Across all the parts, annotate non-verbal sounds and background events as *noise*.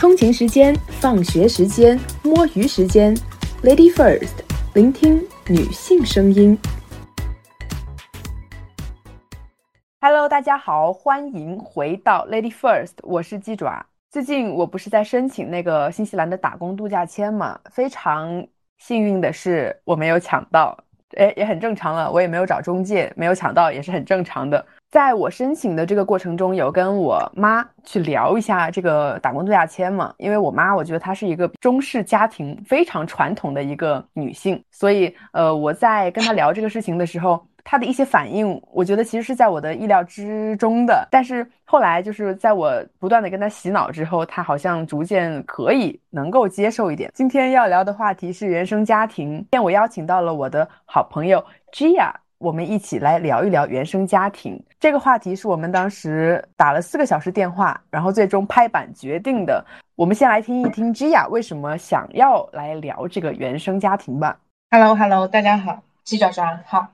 通勤时间、放学时间、摸鱼时间，Lady First，聆听女性声音。Hello，大家好，欢迎回到 Lady First，我是鸡爪。最近我不是在申请那个新西兰的打工度假签嘛？非常幸运的是，我没有抢到，哎，也很正常了。我也没有找中介，没有抢到也是很正常的。在我申请的这个过程中，有跟我妈去聊一下这个打工度假签嘛？因为我妈，我觉得她是一个中式家庭非常传统的一个女性，所以呃，我在跟她聊这个事情的时候。她的一些反应，我觉得其实是在我的意料之中的。但是后来就是在我不断的跟她洗脑之后，她好像逐渐可以能够接受一点。今天要聊的话题是原生家庭，今天我邀请到了我的好朋友 Gia，我们一起来聊一聊原生家庭这个话题。是我们当时打了四个小时电话，然后最终拍板决定的。我们先来听一听 Gia 为什么想要来聊这个原生家庭吧。Hello，Hello，大家好，鸡爪爪好。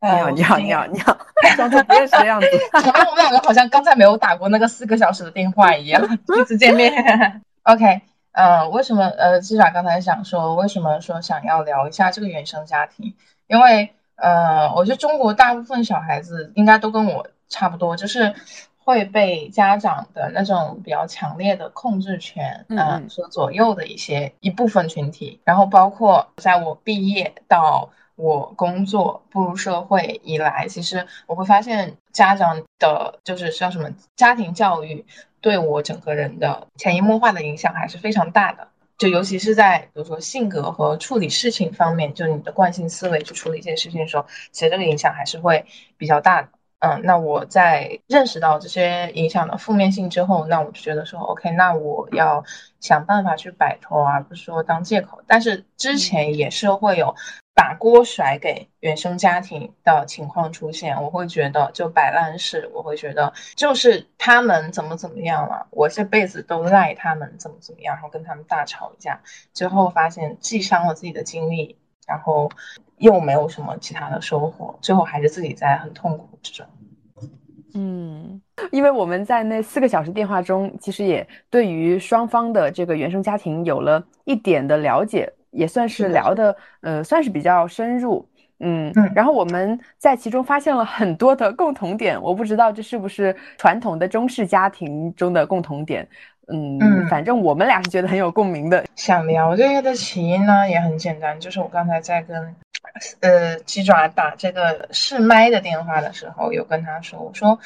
你好，你好，*laughs* 你好，你好，装作不认识的样子。我们两个好像刚才没有打过那个四个小时的电话一样，第一次见面。*laughs* OK，呃，为什么呃，机爪刚才想说，为什么说想要聊一下这个原生家庭？因为呃，我觉得中国大部分小孩子应该都跟我差不多，就是会被家长的那种比较强烈的控制权嗯所左右的一些一部分群体，然后包括在我毕业到。我工作步入社会以来，其实我会发现家长的，就是叫什么家庭教育，对我整个人的潜移默化的影响还是非常大的。就尤其是在比如说性格和处理事情方面，就你的惯性思维去处理一件事情的时候，其实这个影响还是会比较大的。嗯，那我在认识到这些影响的负面性之后，那我就觉得说，OK，那我要想办法去摆脱，而不是说当借口。但是之前也是会有。把锅甩给原生家庭的情况出现，我会觉得就摆烂式，我会觉得就是他们怎么怎么样了，我这辈子都赖他们怎么怎么样，然后跟他们大吵一架，最后发现既伤了自己的精力，然后又没有什么其他的收获，最后还是自己在很痛苦之中。嗯，因为我们在那四个小时电话中，其实也对于双方的这个原生家庭有了一点的了解。也算是聊的，呃，算是比较深入，嗯，然后我们在其中发现了很多的共同点，我不知道这是不是传统的中式家庭中的共同点，嗯，反正我们俩是觉得很有共鸣的。想聊这个的起因呢，也很简单，就是我刚才在跟，呃，鸡爪打这个试麦的电话的时候，有跟他说，我说。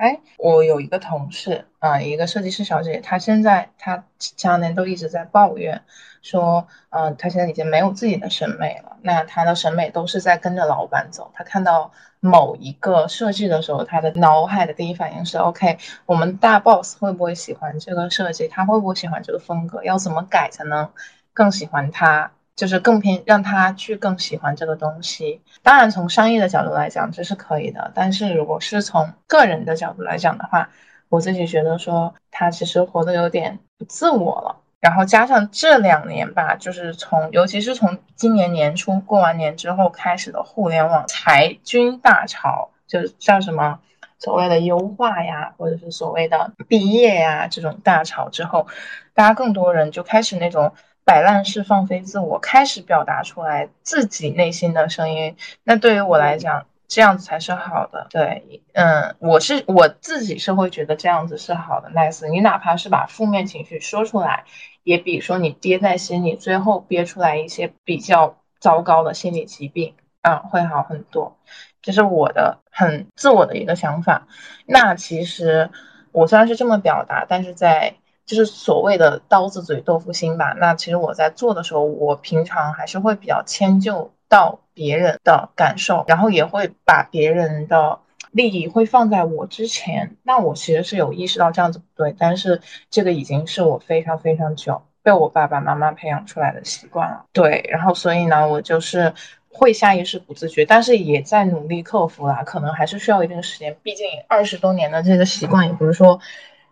哎，我有一个同事啊，一个设计师小姐，她现在她前两年都一直在抱怨，说，嗯，她现在已经没有自己的审美了。那她的审美都是在跟着老板走。她看到某一个设计的时候，她的脑海的第一反应是，OK，我们大 boss 会不会喜欢这个设计？他会不会喜欢这个风格？要怎么改才能更喜欢他？就是更偏让他去更喜欢这个东西。当然，从商业的角度来讲，这是可以的。但是如果是从个人的角度来讲的话，我自己觉得说他其实活得有点不自我了。然后加上这两年吧，就是从尤其是从今年年初过完年之后开始的互联网裁军大潮，就叫什么所谓的优化呀，或者是所谓的毕业呀这种大潮之后，大家更多人就开始那种。摆烂式放飞自我，开始表达出来自己内心的声音。那对于我来讲，这样子才是好的。对，嗯，我是我自己是会觉得这样子是好的。nice，你哪怕是把负面情绪说出来，也比说你憋在心里，最后憋出来一些比较糟糕的心理疾病啊，会好很多。这是我的很自我的一个想法。那其实我虽然是这么表达，但是在。就是所谓的刀子嘴豆腐心吧。那其实我在做的时候，我平常还是会比较迁就到别人的感受，然后也会把别人的利益会放在我之前。那我其实是有意识到这样子不对，但是这个已经是我非常非常久被我爸爸妈妈培养出来的习惯了。对，然后所以呢，我就是会下意识不自觉，但是也在努力克服啦。可能还是需要一定时间，毕竟二十多年的这个习惯也不是说。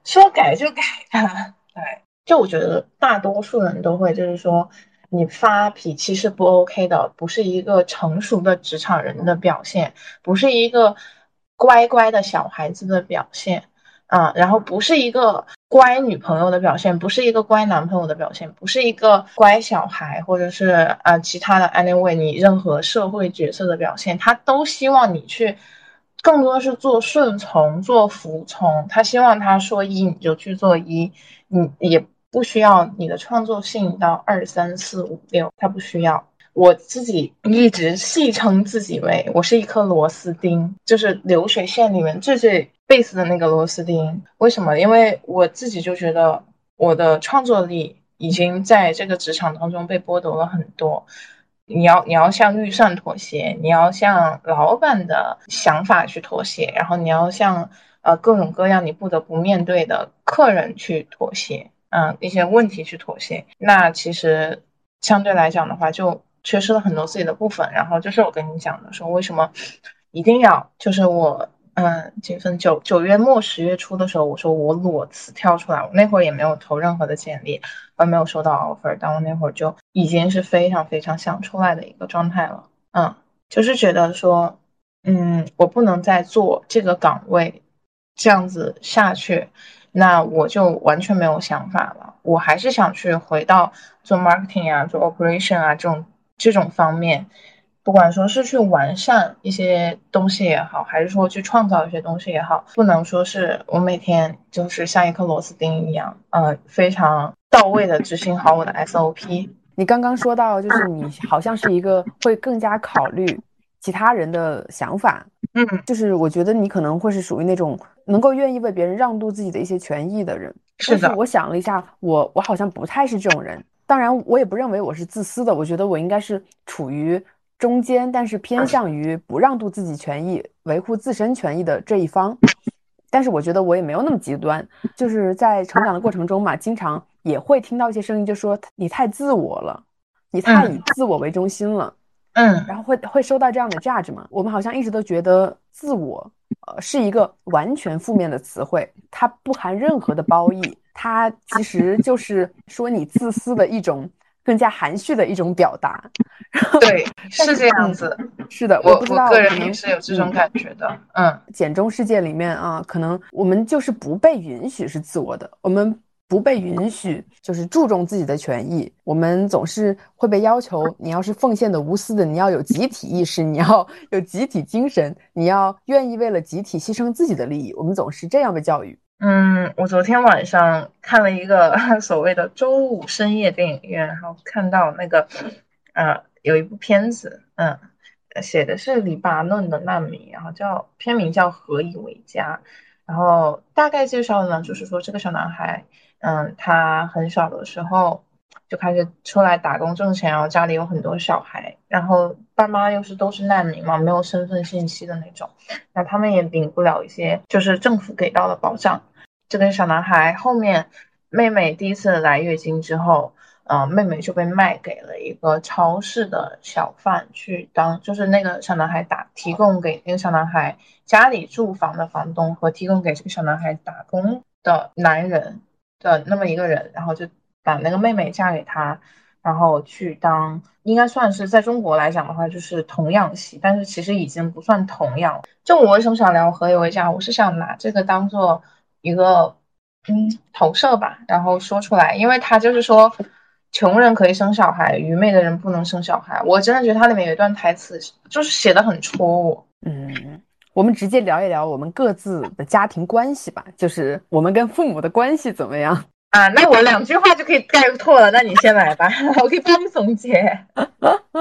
说改就改的，对，就我觉得大多数人都会，就是说你发脾气是不 OK 的，不是一个成熟的职场人的表现，不是一个乖乖的小孩子的表现，啊，然后不是一个乖女朋友的表现，不是一个乖男朋友的表现，不是一个乖小孩，或者是啊其他的 anyway 你任何社会角色的表现，他都希望你去更多是做顺从、做服从。他希望他说一你就去做一，你也不需要你的创作性到二三四五六，他不需要。我自己一直戏称自己为我是一颗螺丝钉，就是流水线里面最最 base 的那个螺丝钉。为什么？因为我自己就觉得我的创作力已经在这个职场当中被剥夺了很多。你要你要向预算妥协，你要向老板的想法去妥协，然后你要向呃各种各样你不得不面对的客人去妥协，嗯，一些问题去妥协。那其实相对来讲的话，就缺失了很多自己的部分，然后就是我跟你讲的，说为什么一定要，就是我，嗯，几分九九月末十月初的时候，我说我裸辞跳出来，我那会儿也没有投任何的简历，我也没有收到 offer，但我那会儿就已经是非常非常想出来的一个状态了，嗯，就是觉得说，嗯，我不能再做这个岗位这样子下去。那我就完全没有想法了，我还是想去回到做 marketing 啊，做 operation 啊这种。这种方面，不管说是去完善一些东西也好，还是说去创造一些东西也好，不能说是我每天就是像一颗螺丝钉一样，呃，非常到位的执行好我的 SOP。你刚刚说到，就是你好像是一个会更加考虑其他人的想法，嗯，就是我觉得你可能会是属于那种能够愿意为别人让渡自己的一些权益的人。是的，我想了一下，我我好像不太是这种人。当然，我也不认为我是自私的。我觉得我应该是处于中间，但是偏向于不让渡自己权益、维护自身权益的这一方。但是我觉得我也没有那么极端。就是在成长的过程中嘛，经常也会听到一些声音，就说你太自我了，你太以自我为中心了。嗯，然后会会收到这样的价值嘛？我们好像一直都觉得自我，呃，是一个完全负面的词汇，它不含任何的褒义。它其实就是说你自私的一种更加含蓄的一种表达，对，*laughs* 是这样子，是的，我不知道个人也是有这种感觉的，嗯，简中世界里面啊，可能我们就是不被允许是自我的，我们不被允许就是注重自己的权益，我们总是会被要求，你要是奉献的无私的，你要有集体意识，你要有集体精神，你要愿意为了集体牺牲自己的利益，我们总是这样被教育。嗯，我昨天晚上看了一个 *laughs* 所谓的周五深夜电影院，然后看到那个，呃，有一部片子，嗯，写的是黎巴嫩的难民，然后叫片名叫《何以为家》，然后大概介绍呢，就是说这个小男孩，嗯，他很小的时候。就开始出来打工挣钱，然后家里有很多小孩，然后爸妈又是都是难民嘛，没有身份信息的那种，那他们也领不了一些就是政府给到的保障。这个小男孩后面妹妹第一次来月经之后，呃，妹妹就被卖给了一个超市的小贩去当，就是那个小男孩打提供给那个小男孩家里住房的房东和提供给这个小男孩打工的男人的那么一个人，然后就。把那个妹妹嫁给他，然后去当，应该算是在中国来讲的话，就是童养媳，但是其实已经不算童养。就我为什么想聊何以为家，我是想拿这个当做一个嗯投射吧，然后说出来，因为他就是说，穷人可以生小孩，愚昧的人不能生小孩。我真的觉得它里面有一段台词，就是写的很戳我。嗯，我们直接聊一聊我们各自的家庭关系吧，就是我们跟父母的关系怎么样。啊，那我两句话就可以概括了。那你先来吧，*laughs* 我可以帮你总结。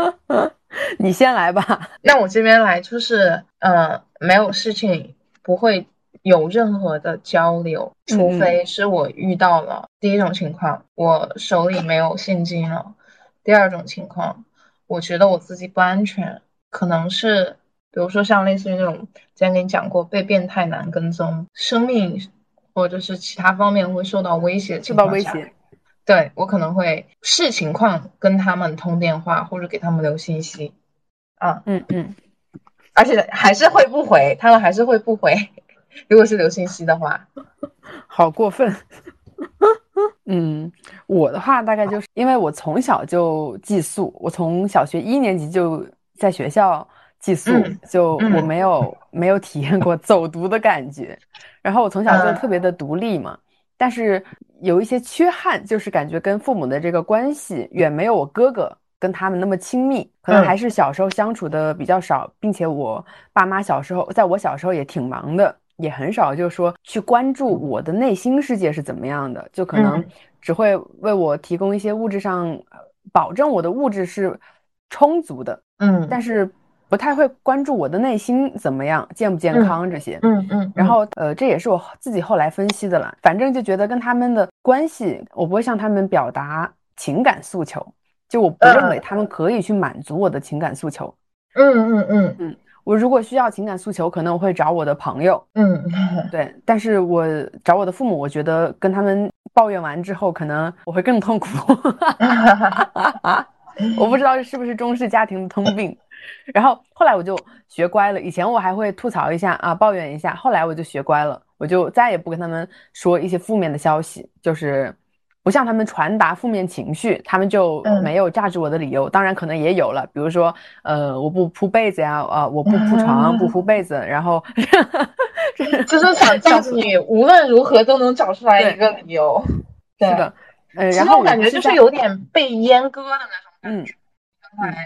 *laughs* 你先来吧。那我这边来就是，呃，没有事情不会有任何的交流，除非是我遇到了第一种情况，我手里没有现金了；第二种情况，我觉得我自己不安全，可能是比如说像类似于那种之前跟你讲过被变态男跟踪，生命。或者是其他方面会受到威胁，受到威胁，对我可能会视情况跟他们通电话或者给他们留信息，啊，嗯嗯，而且还是会不回，他们还是会不回，如果是留信息的话，*laughs* 好过分，*laughs* 嗯，我的话大概就是因为我从小就寄宿，我从小学一年级就在学校。寄宿就我没有。*laughs* 没有体验过走读的感觉，然后我从小就特别的独立嘛，但是有一些缺憾，就是感觉跟父母的这个关系远没有我哥哥跟他们那么亲密，可能还是小时候相处的比较少，并且我爸妈小时候，在我小时候也挺忙的，也很少就是说去关注我的内心世界是怎么样的，就可能只会为我提供一些物质上，保证我的物质是充足的，嗯，但是。不太会关注我的内心怎么样，健不健康这些。嗯嗯。然后呃，这也是我自己后来分析的了。反正就觉得跟他们的关系，我不会向他们表达情感诉求，就我不认为他们可以去满足我的情感诉求。嗯嗯嗯嗯。我如果需要情感诉求，可能我会找我的朋友。嗯。*laughs* 对，但是我找我的父母，我觉得跟他们抱怨完之后，可能我会更痛苦。*laughs* *laughs* 我不知道是不是中式家庭的通病。然后后来我就学乖了，以前我还会吐槽一下啊，抱怨一下，后来我就学乖了，我就再也不跟他们说一些负面的消息，就是不向他们传达负面情绪，他们就没有榨制我的理由。当然可能也有了，比如说呃，我不铺被子呀，啊，我不铺床不铺被子，然后 *laughs* 就是想榨制你，*laughs* 无论如何都能找出来一个理由。是的，呃，然后我感觉就是有点被阉割的那种感觉。嗯，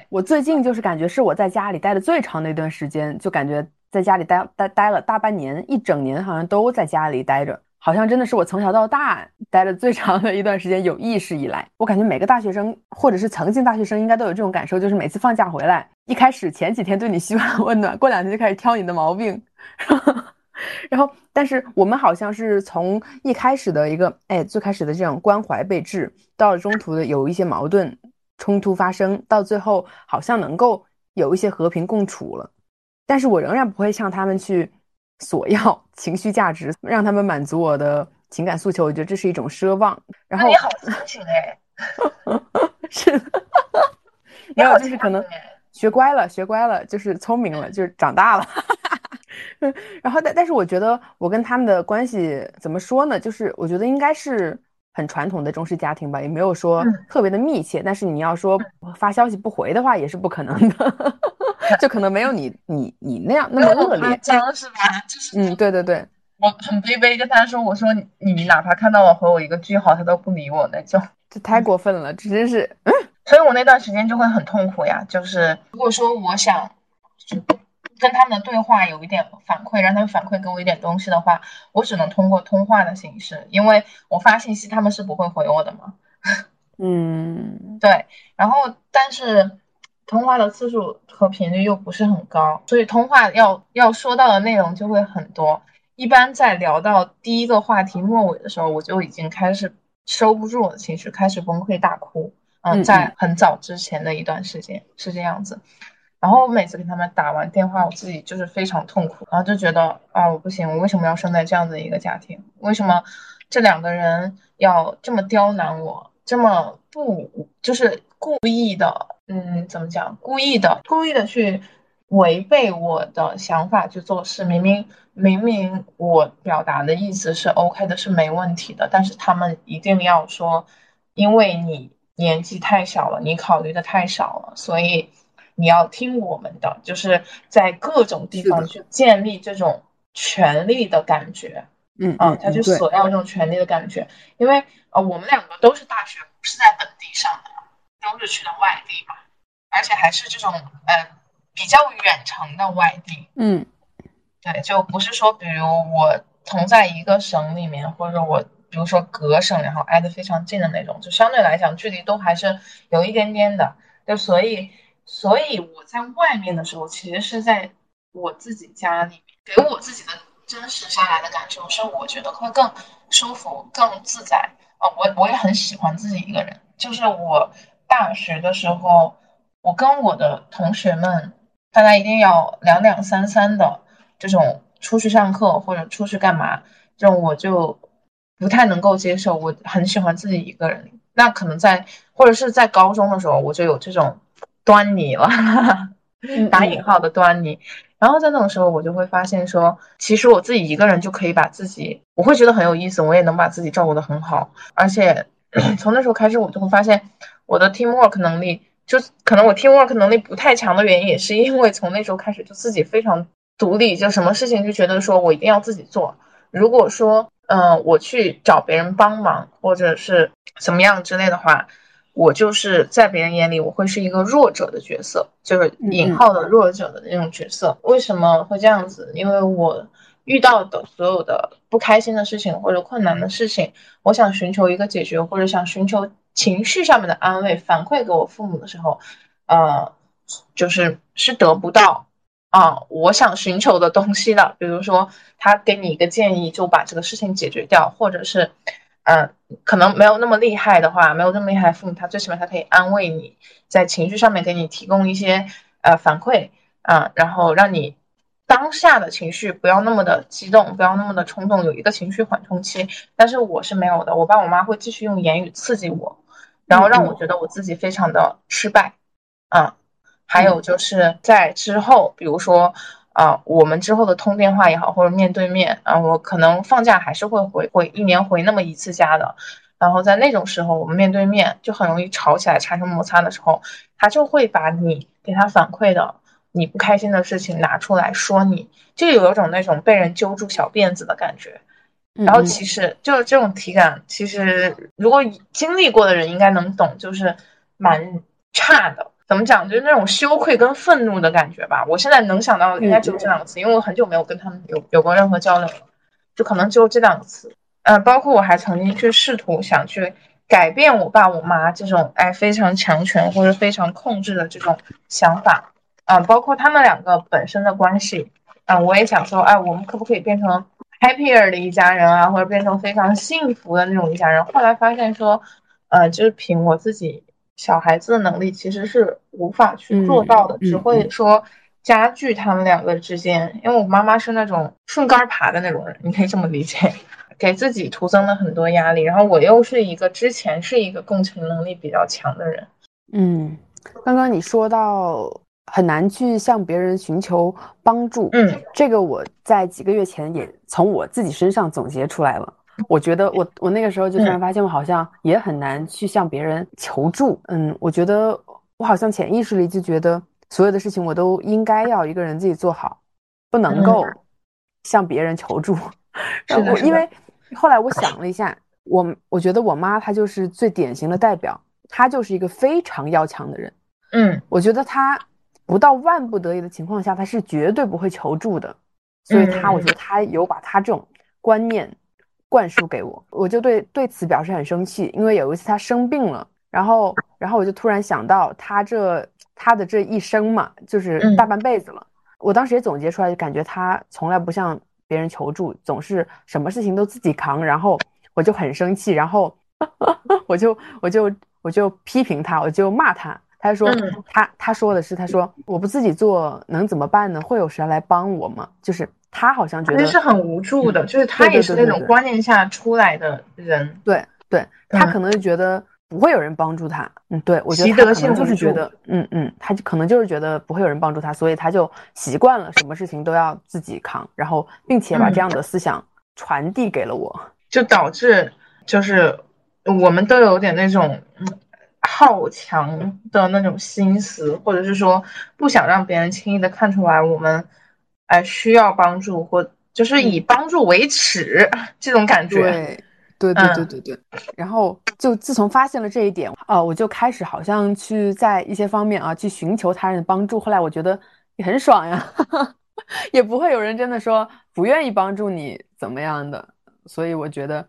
我最近就是感觉是我在家里待的最长的一段时间，就感觉在家里待待待了大半年，一整年好像都在家里待着，好像真的是我从小到大待的最长的一段时间。有意识以来，我感觉每个大学生或者是曾经大学生应该都有这种感受，就是每次放假回来，一开始前几天对你嘘寒问暖，过两天就开始挑你的毛病，*laughs* 然后但是我们好像是从一开始的一个哎最开始的这种关怀备至，到了中途的有一些矛盾。冲突发生到最后，好像能够有一些和平共处了，但是我仍然不会向他们去索要 *laughs* 情绪价值，让他们满足我的情感诉求。我觉得这是一种奢望。然后你好聪明哎，*laughs* 是，*laughs* 没有，就是可能学乖了，学乖了，就是聪明了，就是长大了。然后，但但是我觉得我跟他们的关系怎么说呢？就是我觉得应该是。很传统的中式家庭吧，也没有说特别的密切。但是你要说发消息不回的话，也是不可能的，*laughs* 就可能没有你你你那样那么恶劣，这样是吧？就是嗯，对对对，我很卑微跟他说，我说你哪怕看到我回我一个句号，他都不理我那种，这太过分了，这真是。嗯所以我那段时间就会很痛苦呀。就是如果说我想。跟他们的对话有一点反馈，让他们反馈给我一点东西的话，我只能通过通话的形式，因为我发信息他们是不会回我的嘛。*laughs* 嗯，对。然后，但是通话的次数和频率又不是很高，所以通话要要说到的内容就会很多。一般在聊到第一个话题末尾的时候，我就已经开始收不住我的情绪，开始崩溃大哭。嗯，在很早之前的一段时间是这样子。然后我每次跟他们打完电话，我自己就是非常痛苦，然后就觉得啊，我不行，我为什么要生在这样的一个家庭？为什么这两个人要这么刁难我，这么不就是故意的？嗯，怎么讲？故意的，故意的去违背我的想法去做事。明明明明我表达的意思是 OK 的，是没问题的，但是他们一定要说，因为你年纪太小了，你考虑的太少了，所以。你要听我们的，就是在各种地方去建立这种权利的感觉，嗯嗯，他就索要这种权利的感觉，因为呃，我们两个都是大学不是在本地上的，都是去的外地嘛，而且还是这种呃比较远程的外地，嗯，对，就不是说比如我同在一个省里面，或者我比如说隔省，然后挨得非常近的那种，就相对来讲距离都还是有一点点的，就所以。所以我在外面的时候，其实是在我自己家里面，给我自己的真实下来的感受是，我觉得会更舒服、更自在啊。我我也很喜欢自己一个人。就是我大学的时候，我跟我的同学们，大家一定要两两三三的这种出去上课或者出去干嘛，这种我就不太能够接受。我很喜欢自己一个人。那可能在或者是在高中的时候，我就有这种。端倪了，打引号的端倪。然后在那种时候，我就会发现说，其实我自己一个人就可以把自己，我会觉得很有意思，我也能把自己照顾得很好。而且 *clears throat* 从那时候开始，我就会发现我的 teamwork 能力，就可能我 teamwork 能力不太强的原因，也是因为从那时候开始就自己非常独立，就什么事情就觉得说我一定要自己做。如果说嗯，我去找别人帮忙或者是怎么样之类的话，我就是在别人眼里我会是一个弱者的角色，就是引号的弱者的那种角色。为什么会这样子？因为我遇到的所有的不开心的事情或者困难的事情，我想寻求一个解决或者想寻求情绪上面的安慰反馈给我父母的时候，呃，就是是得不到。啊，我想寻求的东西的，比如说他给你一个建议，就把这个事情解决掉，或者是，嗯，可能没有那么厉害的话，没有那么厉害，父母他最起码他可以安慰你，在情绪上面给你提供一些呃反馈啊，然后让你当下的情绪不要那么的激动，不要那么的冲动，有一个情绪缓冲期。但是我是没有的，我爸我妈会继续用言语刺激我，然后让我觉得我自己非常的失败，啊。还有就是在之后，比如说，啊，我们之后的通电话也好，或者面对面，啊，我可能放假还是会回回一年回那么一次家的。然后在那种时候，我们面对面就很容易吵起来，产生摩擦的时候，他就会把你给他反馈的你不开心的事情拿出来说，你就有一种那种被人揪住小辫子的感觉。然后其实就是这种体感，其实如果经历过的人应该能懂，就是蛮差的。怎么讲？就是那种羞愧跟愤怒的感觉吧。我现在能想到的应该只有这两个词，因为我很久没有跟他们有有过任何交流了，就可能只有这两个词。嗯，包括我还曾经去试图想去改变我爸我妈这种哎非常强权或者非常控制的这种想法啊，包括他们两个本身的关系啊，我也想说，哎，我们可不可以变成 happier 的一家人啊，或者变成非常幸福的那种一家人？后来发现说，呃，就是凭我自己。小孩子的能力其实是无法去做到的，只会说加剧他们两个之间。因为我妈妈是那种顺杆爬的那种人，你可以这么理解，给自己徒增了很多压力。然后我又是一个之前是一个共情能力比较强的人。嗯，刚刚你说到很难去向别人寻求帮助，嗯，这个我在几个月前也从我自己身上总结出来了。我觉得我我那个时候就突然发现，我好像也很难去向别人求助。嗯，我觉得我好像潜意识里就觉得所有的事情我都应该要一个人自己做好，不能够向别人求助。*laughs* 是的，因为后来我想了一下，我我觉得我妈她就是最典型的代表，她就是一个非常要强的人。嗯，我觉得她不到万不得已的情况下，她是绝对不会求助的。所以她，我觉得她有把她这种观念。灌输给我，我就对对此表示很生气。因为有一次他生病了，然后，然后我就突然想到他这他的这一生嘛，就是大半辈子了。我当时也总结出来，就感觉他从来不向别人求助，总是什么事情都自己扛。然后我就很生气，然后 *laughs* 我就我就我就批评他，我就骂他。他说他他说的是，他说我不自己做能怎么办呢？会有谁来帮我吗？就是。他好像觉得是很无助的，就是他也是那种观念下出来的人。对对，他可能就觉得不会有人帮助他。嗯，对，我觉得他可能就是觉得，嗯嗯，他就可能就是觉得不会有人帮助他，所以他就习惯了什么事情都要自己扛，然后并且把这样的思想传递给了我，就导致就是我们都有点那种好强的那种心思，或者是说不想让别人轻易的看出来我们。哎，需要帮助或就是以帮助为耻这种感觉，对，对对对对对。然后就自从发现了这一点啊，我就开始好像去在一些方面啊去寻求他人的帮助。后来我觉得也很爽呀，*laughs* 也不会有人真的说不愿意帮助你怎么样的。所以我觉得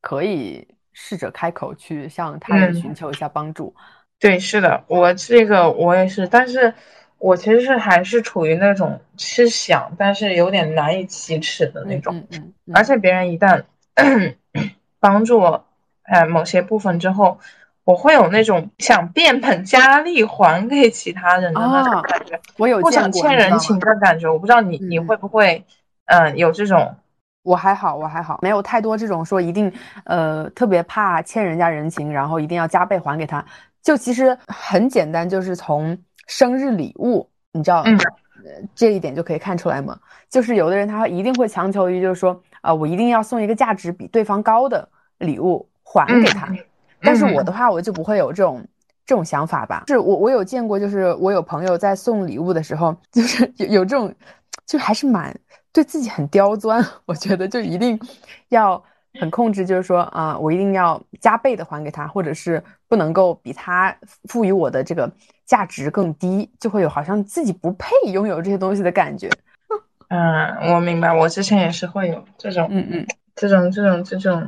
可以试着开口去向他人寻求一下帮助。对，是的，我这个我也是，但是。我其实是还是处于那种是想，但是有点难以启齿的那种，而且别人一旦 *clears throat* 帮助我，哎，某些部分之后，我会有那种想变本加厉还给其他人的那种感觉，我有不想欠人情的感觉。我不知道你你会不会，嗯，有这种？我还好，我还好，没有太多这种说一定，呃，特别怕欠人家人情，然后一定要加倍还给他。就其实很简单，就是从。生日礼物，你知道，嗯，这一点就可以看出来嘛。就是有的人他一定会强求于，就是说，啊，我一定要送一个价值比对方高的礼物还给他。但是我的话，我就不会有这种这种想法吧。是我我有见过，就是我有朋友在送礼物的时候，就是有有这种，就还是蛮对自己很刁钻，我觉得就一定要很控制，就是说啊，我一定要加倍的还给他，或者是不能够比他赋予我的这个价值更低，就会有好像自己不配拥有这些东西的感觉。嗯，我明白，我之前也是会有这种，嗯嗯，这种这种这种，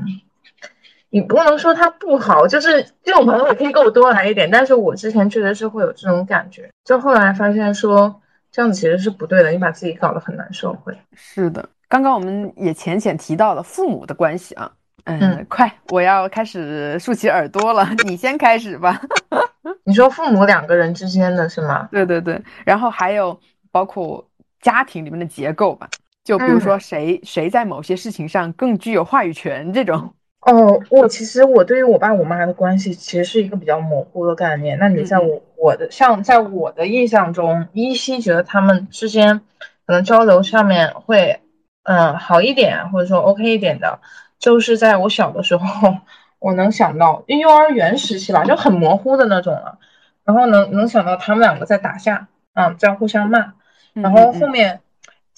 你不能说他不好，就是这种朋友也可以给我多来一点，但是我之前确实是会有这种感觉，就后来发现说这样子其实是不对的，你把自己搞得很难受，会。是的，刚刚我们也浅浅提到了父母的关系啊，嗯，嗯快，我要开始竖起耳朵了，*laughs* 你先开始吧。*laughs* 你说父母两个人之间的是吗？对对对，然后还有包括家庭里面的结构吧，就比如说谁、谁在某些事情上更具有话语权这种。哦，我其实我对于我爸我妈的关系其实是一个比较模糊的概念。那你在我我的像在我的印象中，依稀觉得他们之间可能交流上面会嗯好一点，或者说 OK 一点的，就是在我小的时候，我能想到幼儿园时期吧，就很模糊的那种了。然后能能想到他们两个在打架，嗯，在互相骂。然后后嗯面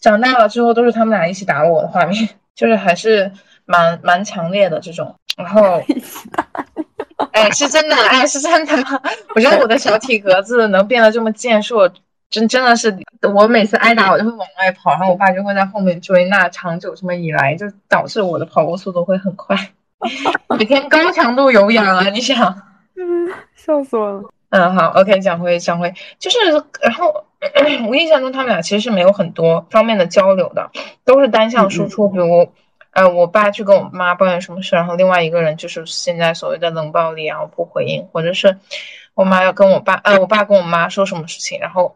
长大了之后，都是他们俩一起打我的画面，就是还是蛮蛮强烈的这种。然后，*laughs* *laughs* 哎，是真的，哎，是真的。我觉得我的小体格子能变得这么健硕，真真的是，我每次挨打我就会往外跑，然后我爸就会在后面追。那长久这么以来，就导致我的跑步速度会很快，*laughs* 每天高强度有氧啊，你想。嗯，笑死我了。嗯，好，OK，讲回讲回，就是然后 *clears throat* 我印象中他们俩其实是没有很多方面的交流的，都是单向输出。比如，呃，我爸去跟我妈抱怨什么事，然后另外一个人就是现在所谓的冷暴力然后不回应，或者是我妈要跟我爸，呃，我爸跟我妈说什么事情，然后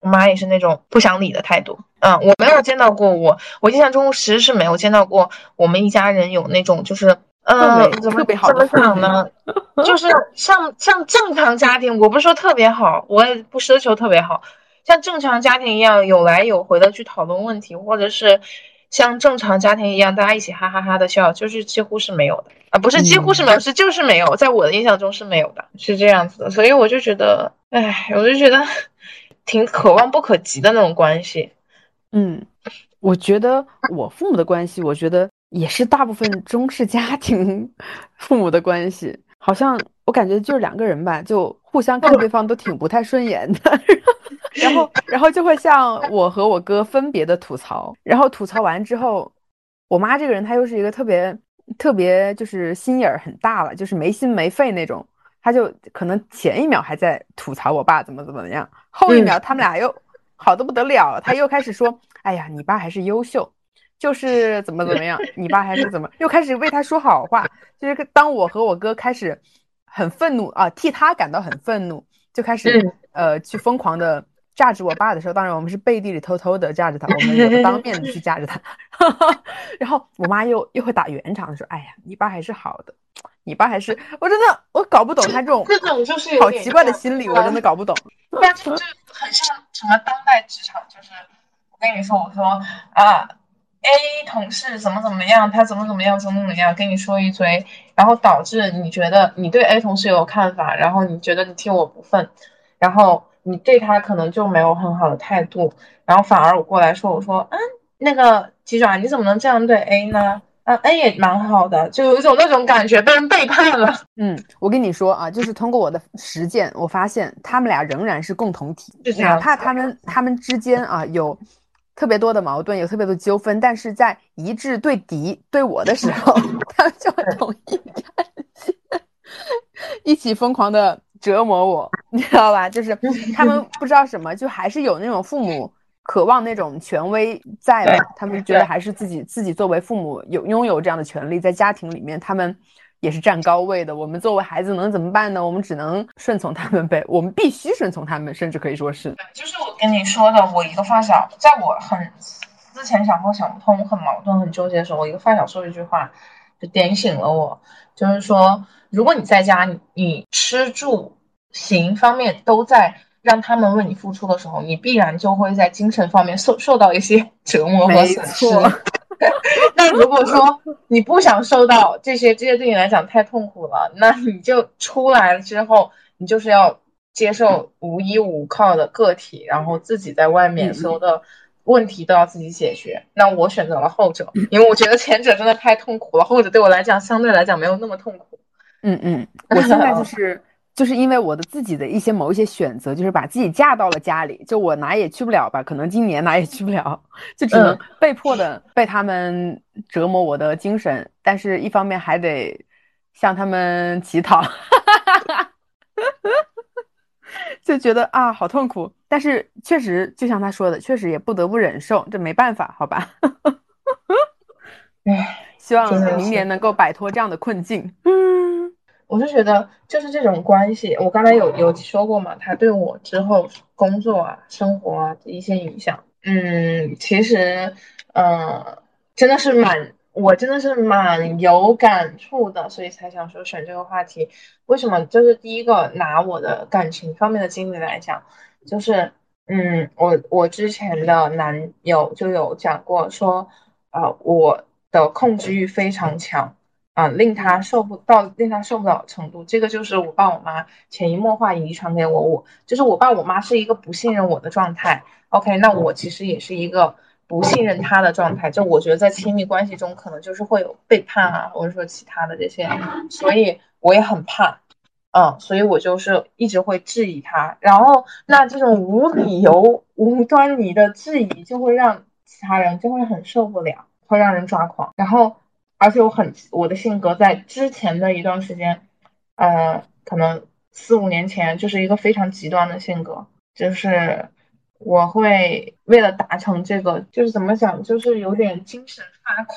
我妈也是那种不想理的态度。嗯，我没有见到过我，我印象中其实是没有见到过我们一家人有那种就是。呃，怎么特别好怎么的讲呢？就是像像正常家庭，我不是说特别好，我也不奢求特别好，像正常家庭一样有来有回的去讨论问题，或者是像正常家庭一样大家一起哈哈哈的笑，就是几乎是没有的。啊，不是几乎是没有，是就是没有，在我的印象中是没有的，是这样子的，所以我就觉得，哎，我就觉得 *laughs* 挺可望不可及的那种关系。嗯，我觉得我父母的关系，我觉得也是大部分中式家庭 *laughs* 父母的关系，好像我感觉就是两个人吧，就互相看对方都挺不太顺眼的，*laughs* 然后然后就会像我和我哥分别的吐槽，然后吐槽完之后，我妈这个人她又是一个特别特别就是心眼儿很大了，就是没心没肺那种，她就可能前一秒还在吐槽我爸怎么怎么样，后一秒他们俩又。好的不得了，她又开始说：“哎呀，你爸还是优秀，就是怎么怎么样，你爸还是怎么，又开始为他说好话。就是当我和我哥开始很愤怒啊，替他感到很愤怒，就开始呃去疯狂的榨着我爸的时候，当然我们是背地里偷偷的榨着他，我们也不当面的去榨着他。*laughs* 然后我妈又又会打圆场说：“哎呀，你爸还是好的，你爸还是……我真的我搞不懂他这种这种就是好奇怪的心理，我真的搞不懂。”但是就很像什么当代职场，就是我跟你说，我说啊，A 同事怎么怎么样，他怎么怎么样，怎么怎么样，跟你说一堆，然后导致你觉得你对 A 同事有看法，然后你觉得你替我不忿，然后你对他可能就没有很好的态度，然后反而我过来说，我说，嗯，那个鸡爪，你怎么能这样对 A 呢？啊，A 也蛮好的，就有一种那种感觉，被人背叛了。*laughs* 嗯，我跟你说啊，就是通过我的实践，我发现他们俩仍然是共同体，哪怕他们他们之间啊有特别多的矛盾，有特别多纠纷，但是在一致对敌对我的时候，*laughs* 他们就会统一战线，*laughs* 一起疯狂的折磨我，你知道吧？就是他们 *laughs* 不知道什么，就还是有那种父母。渴望那种权威在嘛，他们觉得还是自己自己作为父母有拥有这样的权利，在家庭里面他们也是占高位的。我们作为孩子能怎么办呢？我们只能顺从他们呗，我们必须顺从他们，甚至可以说是。对，就是我跟你说的，我一个发小，在我很之前想通想不通、很矛盾、很纠结的时候，我一个发小说一句话，就点醒了我，就是说，如果你在家，你你吃住行方面都在。让他们为你付出的时候，你必然就会在精神方面受受到一些折磨和损失。*laughs* 那如果说你不想受到这些，这些对你来讲太痛苦了，那你就出来了之后，你就是要接受无依无靠的个体，然后自己在外面所有的问题都要自己解决。那我选择了后者，因为我觉得前者真的太痛苦了，后者对我来讲相对来讲没有那么痛苦。嗯嗯，我现在就是就是因为我的自己的一些某一些选择，就是把自己嫁到了家里，就我哪也去不了吧，可能今年哪也去不了，就只能被迫的被他们折磨我的精神，但是一方面还得向他们乞讨。*laughs* 就觉得啊，好痛苦，但是确实就像他说的，确实也不得不忍受，这没办法，好吧。唉，*laughs* 希望明年能够摆脱这样的困境。嗯，我是觉得就是这种关系，我刚才有有说过嘛，他对我之后工作啊、生活啊一些影响。嗯，其实，嗯，真的是蛮。我真的是蛮有感触的，所以才想说选这个话题。为什么？就是第一个拿我的感情方面的经历来讲，就是，嗯，我我之前的男友就有讲过，说，呃，我的控制欲非常强，啊，令他受不到，令他受不了程度。这个就是我爸我妈潜移默化遗传给我，我就是我爸我妈是一个不信任我的状态。OK，那我其实也是一个。不信任他的状态，就我觉得在亲密关系中可能就是会有背叛啊，或者说其他的这些，所以我也很怕，嗯，所以我就是一直会质疑他，然后那这种无理由、无端倪的质疑就会让其他人就会很受不了，会让人抓狂。然后，而且我很我的性格在之前的一段时间，呃，可能四五年前就是一个非常极端的性格，就是。我会为了达成这个，就是怎么讲，就是有点精神发狂、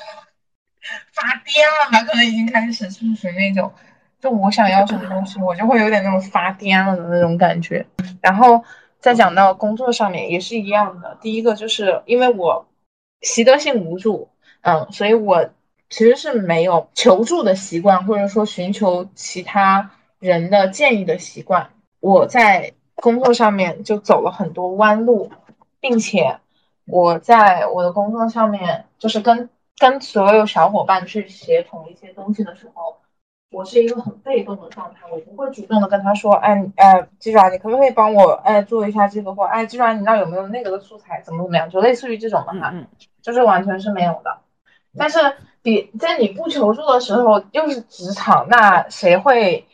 发癫了吧？可能已经开始，就是属于那种，就我想要什么东西，我就会有点那种发癫了的那种感觉。然后再讲到工作上面也是一样的，第一个就是因为我习得性无助，嗯，所以我其实是没有求助的习惯，或者说寻求其他人的建议的习惯。我在。工作上面就走了很多弯路，并且我在我的工作上面，就是跟跟所有小伙伴去协同一些东西的时候，我是一个很被动的状态，我不会主动的跟他说，哎哎，鸡爪，你可不可以帮我哎做一下这个或哎鸡爪，你那有没有那个的素材，怎么怎么样，就类似于这种的哈，就是完全是没有的。但是比在你不求助的时候，又是职场，那谁会？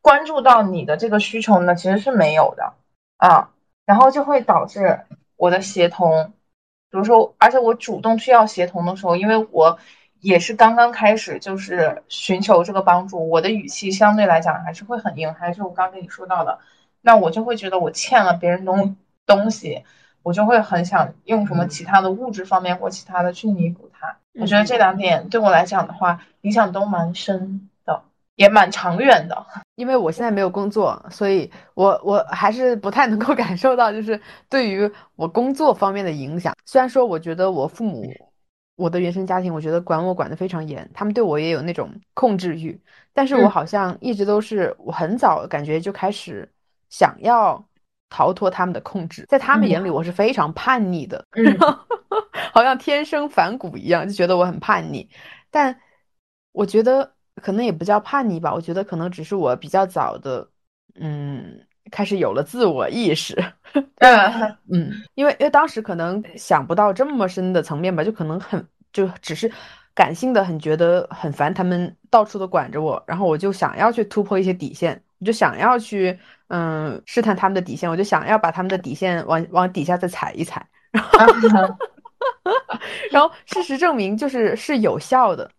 关注到你的这个需求呢，其实是没有的啊，然后就会导致我的协同，比如说，而且我主动去要协同的时候，因为我也是刚刚开始，就是寻求这个帮助，我的语气相对来讲还是会很硬，还是我刚跟你说到的，那我就会觉得我欠了别人东东西，我就会很想用什么其他的物质方面或其他的去弥补它。我觉得这两点对我来讲的话，影响都蛮深的。也蛮长远的，*laughs* 因为我现在没有工作，所以我我还是不太能够 *laughs* 感受到，就是对于我工作方面的影响。虽然说，我觉得我父母，我的原生家庭，我觉得管我管得非常严，他们对我也有那种控制欲，但是我好像一直都是，我很早感觉就开始想要逃脱他们的控制，在他们眼里我是非常叛逆的，*laughs* 好像天生反骨一样，就觉得我很叛逆，但我觉得。可能也不叫叛逆吧，我觉得可能只是我比较早的，嗯，开始有了自我意识。*laughs* 嗯嗯，因为因为当时可能想不到这么深的层面吧，就可能很就只是感性的，很觉得很烦，他们到处都管着我，然后我就想要去突破一些底线，我就想要去嗯试探他们的底线，我就想要把他们的底线往往底下再踩一踩，*laughs* 然后 *laughs* 然后事实证明就是是有效的。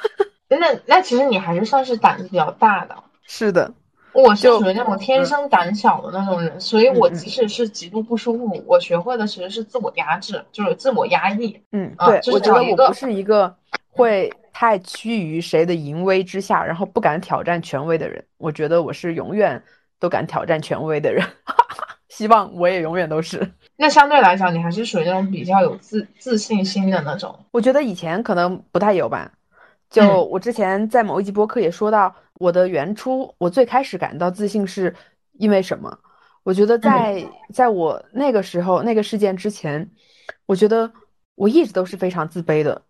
*laughs* 那那其实你还是算是胆子比较大的。是的，我是属于那种天生胆小的那种人，所以我即使是极度不舒服，我学会的其实是自我压制，就是自我压抑。嗯，对，我觉得我不是一个会太屈于谁的淫威之下，然后不敢挑战权威的人。我觉得我是永远都敢挑战权威的人，*laughs* 希望我也永远都是。那相对来讲，你还是属于那种比较有自自信心的那种。我觉得以前可能不太有吧。就我之前在某一集播客也说到，我的原初，我最开始感到自信是因为什么？我觉得在在我那个时候那个事件之前，我觉得我一直都是非常自卑的，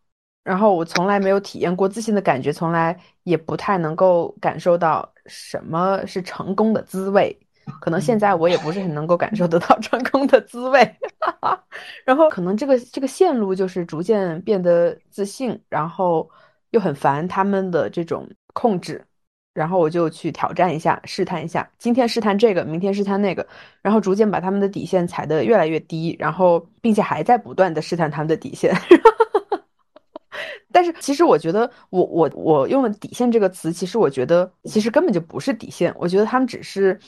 然后我从来没有体验过自信的感觉，从来也不太能够感受到什么是成功的滋味。可能现在我也不是很能够感受得到成功的滋味。*laughs* 然后可能这个这个线路就是逐渐变得自信，然后又很烦他们的这种控制。然后我就去挑战一下，试探一下，今天试探这个，明天试探那个，然后逐渐把他们的底线踩得越来越低，然后并且还在不断的试探他们的底线。但是其实我觉得，我我我用了“底线”这个词，其实我觉得其实根本就不是底线，我觉得他们只是，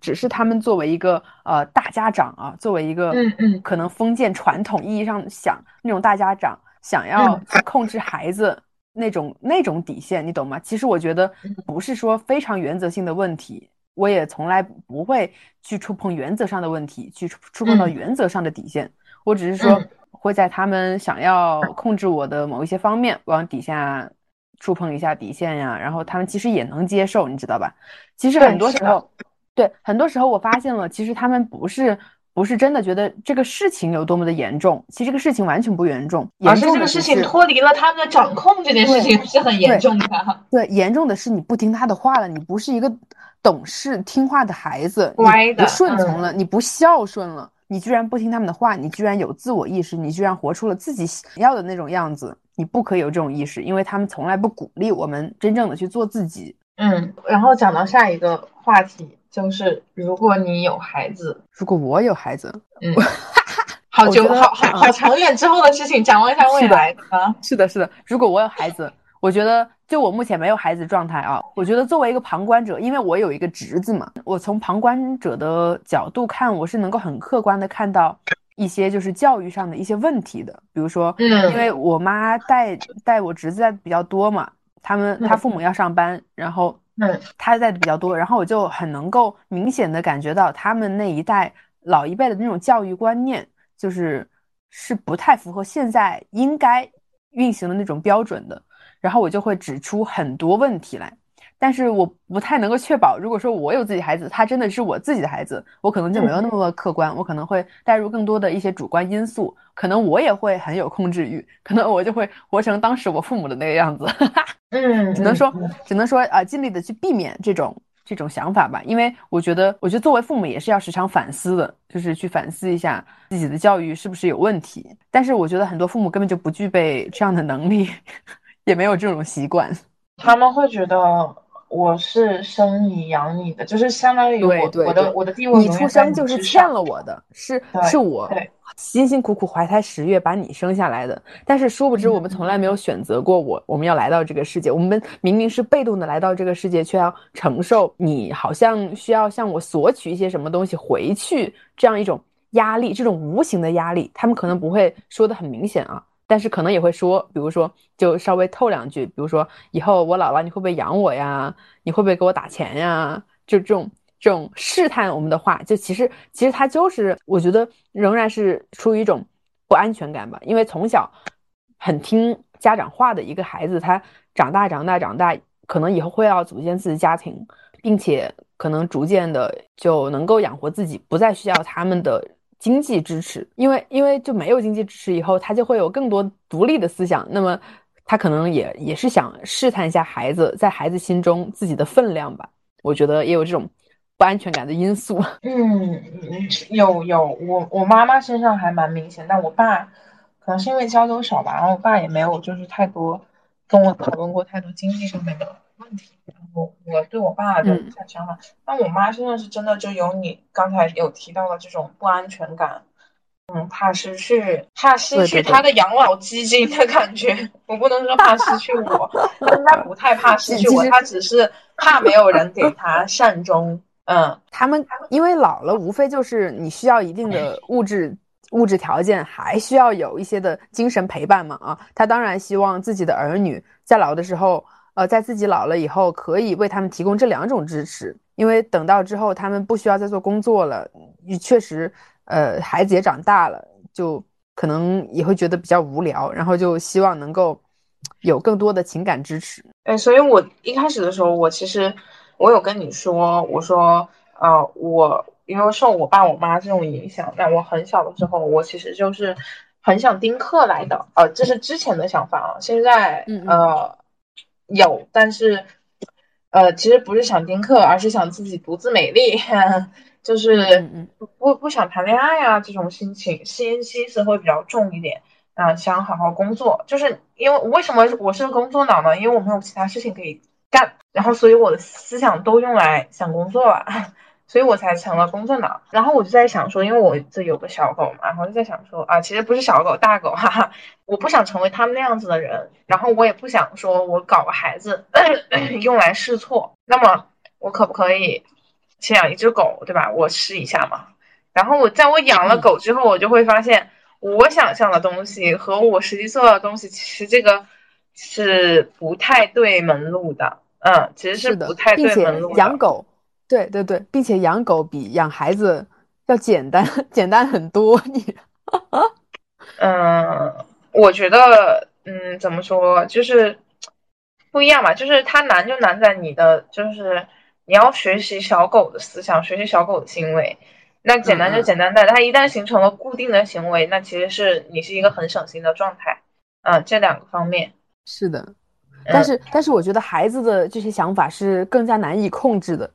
只是他们作为一个呃大家长啊，作为一个嗯嗯可能封建传统意义上想那种大家长想要去控制孩子。那种那种底线，你懂吗？其实我觉得不是说非常原则性的问题，我也从来不会去触碰原则上的问题，去触碰到原则上的底线。我只是说会在他们想要控制我的某一些方面往底下触碰一下底线呀，然后他们其实也能接受，你知道吧？其实很多时候，对，很多时候我发现了，其实他们不是。不是真的觉得这个事情有多么的严重，其实这个事情完全不严重，而是这个事情脱离了他们的掌控，这件事情是很严重的。对，严重的是你不听他的话了，你不是一个懂事听话的孩子，乖的，不顺从了，你不孝顺了，你居然不听他们的话，你居然有自我意识，你居然活出了自己想要的那种样子，你不可以有这种意识，因为他们从来不鼓励我们真正的去做自己。嗯，然后讲到下一个话题。就是如果你有孩子，如果我有孩子，嗯，好久好好好长远之后的事情，展望一下未来啊。是的，是的。如果我有孩子，我觉得就我目前没有孩子状态啊。我觉得作为一个旁观者，因为我有一个侄子嘛，我从旁观者的角度看，我是能够很客观的看到一些就是教育上的一些问题的。比如说，嗯，因为我妈带带我侄子带的比较多嘛，他们他父母要上班，然后。嗯，他在的比较多，然后我就很能够明显的感觉到他们那一代老一辈的那种教育观念，就是是不太符合现在应该运行的那种标准的，然后我就会指出很多问题来。但是我不太能够确保，如果说我有自己孩子，他真的是我自己的孩子，我可能就没有那么客观，我可能会带入更多的一些主观因素，可能我也会很有控制欲，可能我就会活成当时我父母的那个样子。*laughs* 嗯，只能说，只能说啊，尽力的去避免这种这种想法吧，因为我觉得，我觉得作为父母也是要时常反思的，就是去反思一下自己的教育是不是有问题。但是我觉得很多父母根本就不具备这样的能力，也没有这种习惯，他们会觉得。我是生你养你的，就是相当于我我的我的地位，你出生就是欠了我的，是是我辛辛苦苦怀胎十月把你生下来的。但是殊不知，我们从来没有选择过我，我们要来到这个世界，我们明明是被动的来到这个世界，却要承受你好像需要向我索取一些什么东西回去这样一种压力，这种无形的压力，他们可能不会说的很明显啊。但是可能也会说，比如说，就稍微透两句，比如说，以后我老了，你会不会养我呀？你会不会给我打钱呀？就这种这种试探我们的话，就其实其实他就是，我觉得仍然是出于一种不安全感吧。因为从小很听家长话的一个孩子，他长大长大长大，可能以后会要组建自己家庭，并且可能逐渐的就能够养活自己，不再需要他们的。经济支持，因为因为就没有经济支持以后，他就会有更多独立的思想。那么他可能也也是想试探一下孩子在孩子心中自己的分量吧。我觉得也有这种不安全感的因素。*laughs* 嗯，有有，我我妈妈身上还蛮明显，但我爸可能是因为交流少吧，然后我爸也没有就是太多跟我讨论过太多经济上面的问题。我我对我爸的想法，但我妈现在是真的就有你刚才有提到的这种不安全感，嗯，怕失去，怕失去他的养老基金的感觉。*laughs* 我不能说怕失去我，他应该不太怕失 *laughs* 去我，他只是怕没有人给他 *laughs* 善终。嗯，他们因为老了，无非就是你需要一定的物质物质条件，还需要有一些的精神陪伴嘛。啊，他当然希望自己的儿女在老的时候。呃，在自己老了以后，可以为他们提供这两种支持，因为等到之后他们不需要再做工作了，确实，呃，孩子也长大了，就可能也会觉得比较无聊，然后就希望能够有更多的情感支持。哎，所以我一开始的时候，我其实我有跟你说，我说，呃，我因为受我爸我妈这种影响，那我很小的时候，我其实就是很想丁克来的，呃，这是之前的想法啊，现在，呃。有，但是呃，其实不是想丁克，而是想自己独自美丽，*laughs* 就是不不不想谈恋爱啊，这种心情心心思会比较重一点啊，想好好工作，就是因为为什么我是个工作脑呢？因为我没有其他事情可以干，然后所以我的思想都用来想工作了。所以我才成了工作脑，然后我就在想说，因为我这有个小狗嘛，然后就在想说啊，其实不是小狗，大狗，哈哈，我不想成为他们那样子的人，然后我也不想说我搞个孩子 *clears throat* 用来试错，那么我可不可以先养一只狗，对吧？我试一下嘛。然后我在我养了狗之后，我就会发现，我想象的东西和我实际做到的东西，其实这个是不太对门路的，嗯，其实是不太对门路的。养狗。对对对，并且养狗比养孩子要简单，*laughs* 简单很多。你，嗯，我觉得，嗯，怎么说，就是不一样吧。就是它难就难在你的，就是你要学习小狗的思想，学习小狗的行为。那简单就简单在它一旦形成了固定的行为，那其实是你是一个很省心的状态。嗯，这两个方面是的，但是但是我觉得孩子的这些想法是更加难以控制的。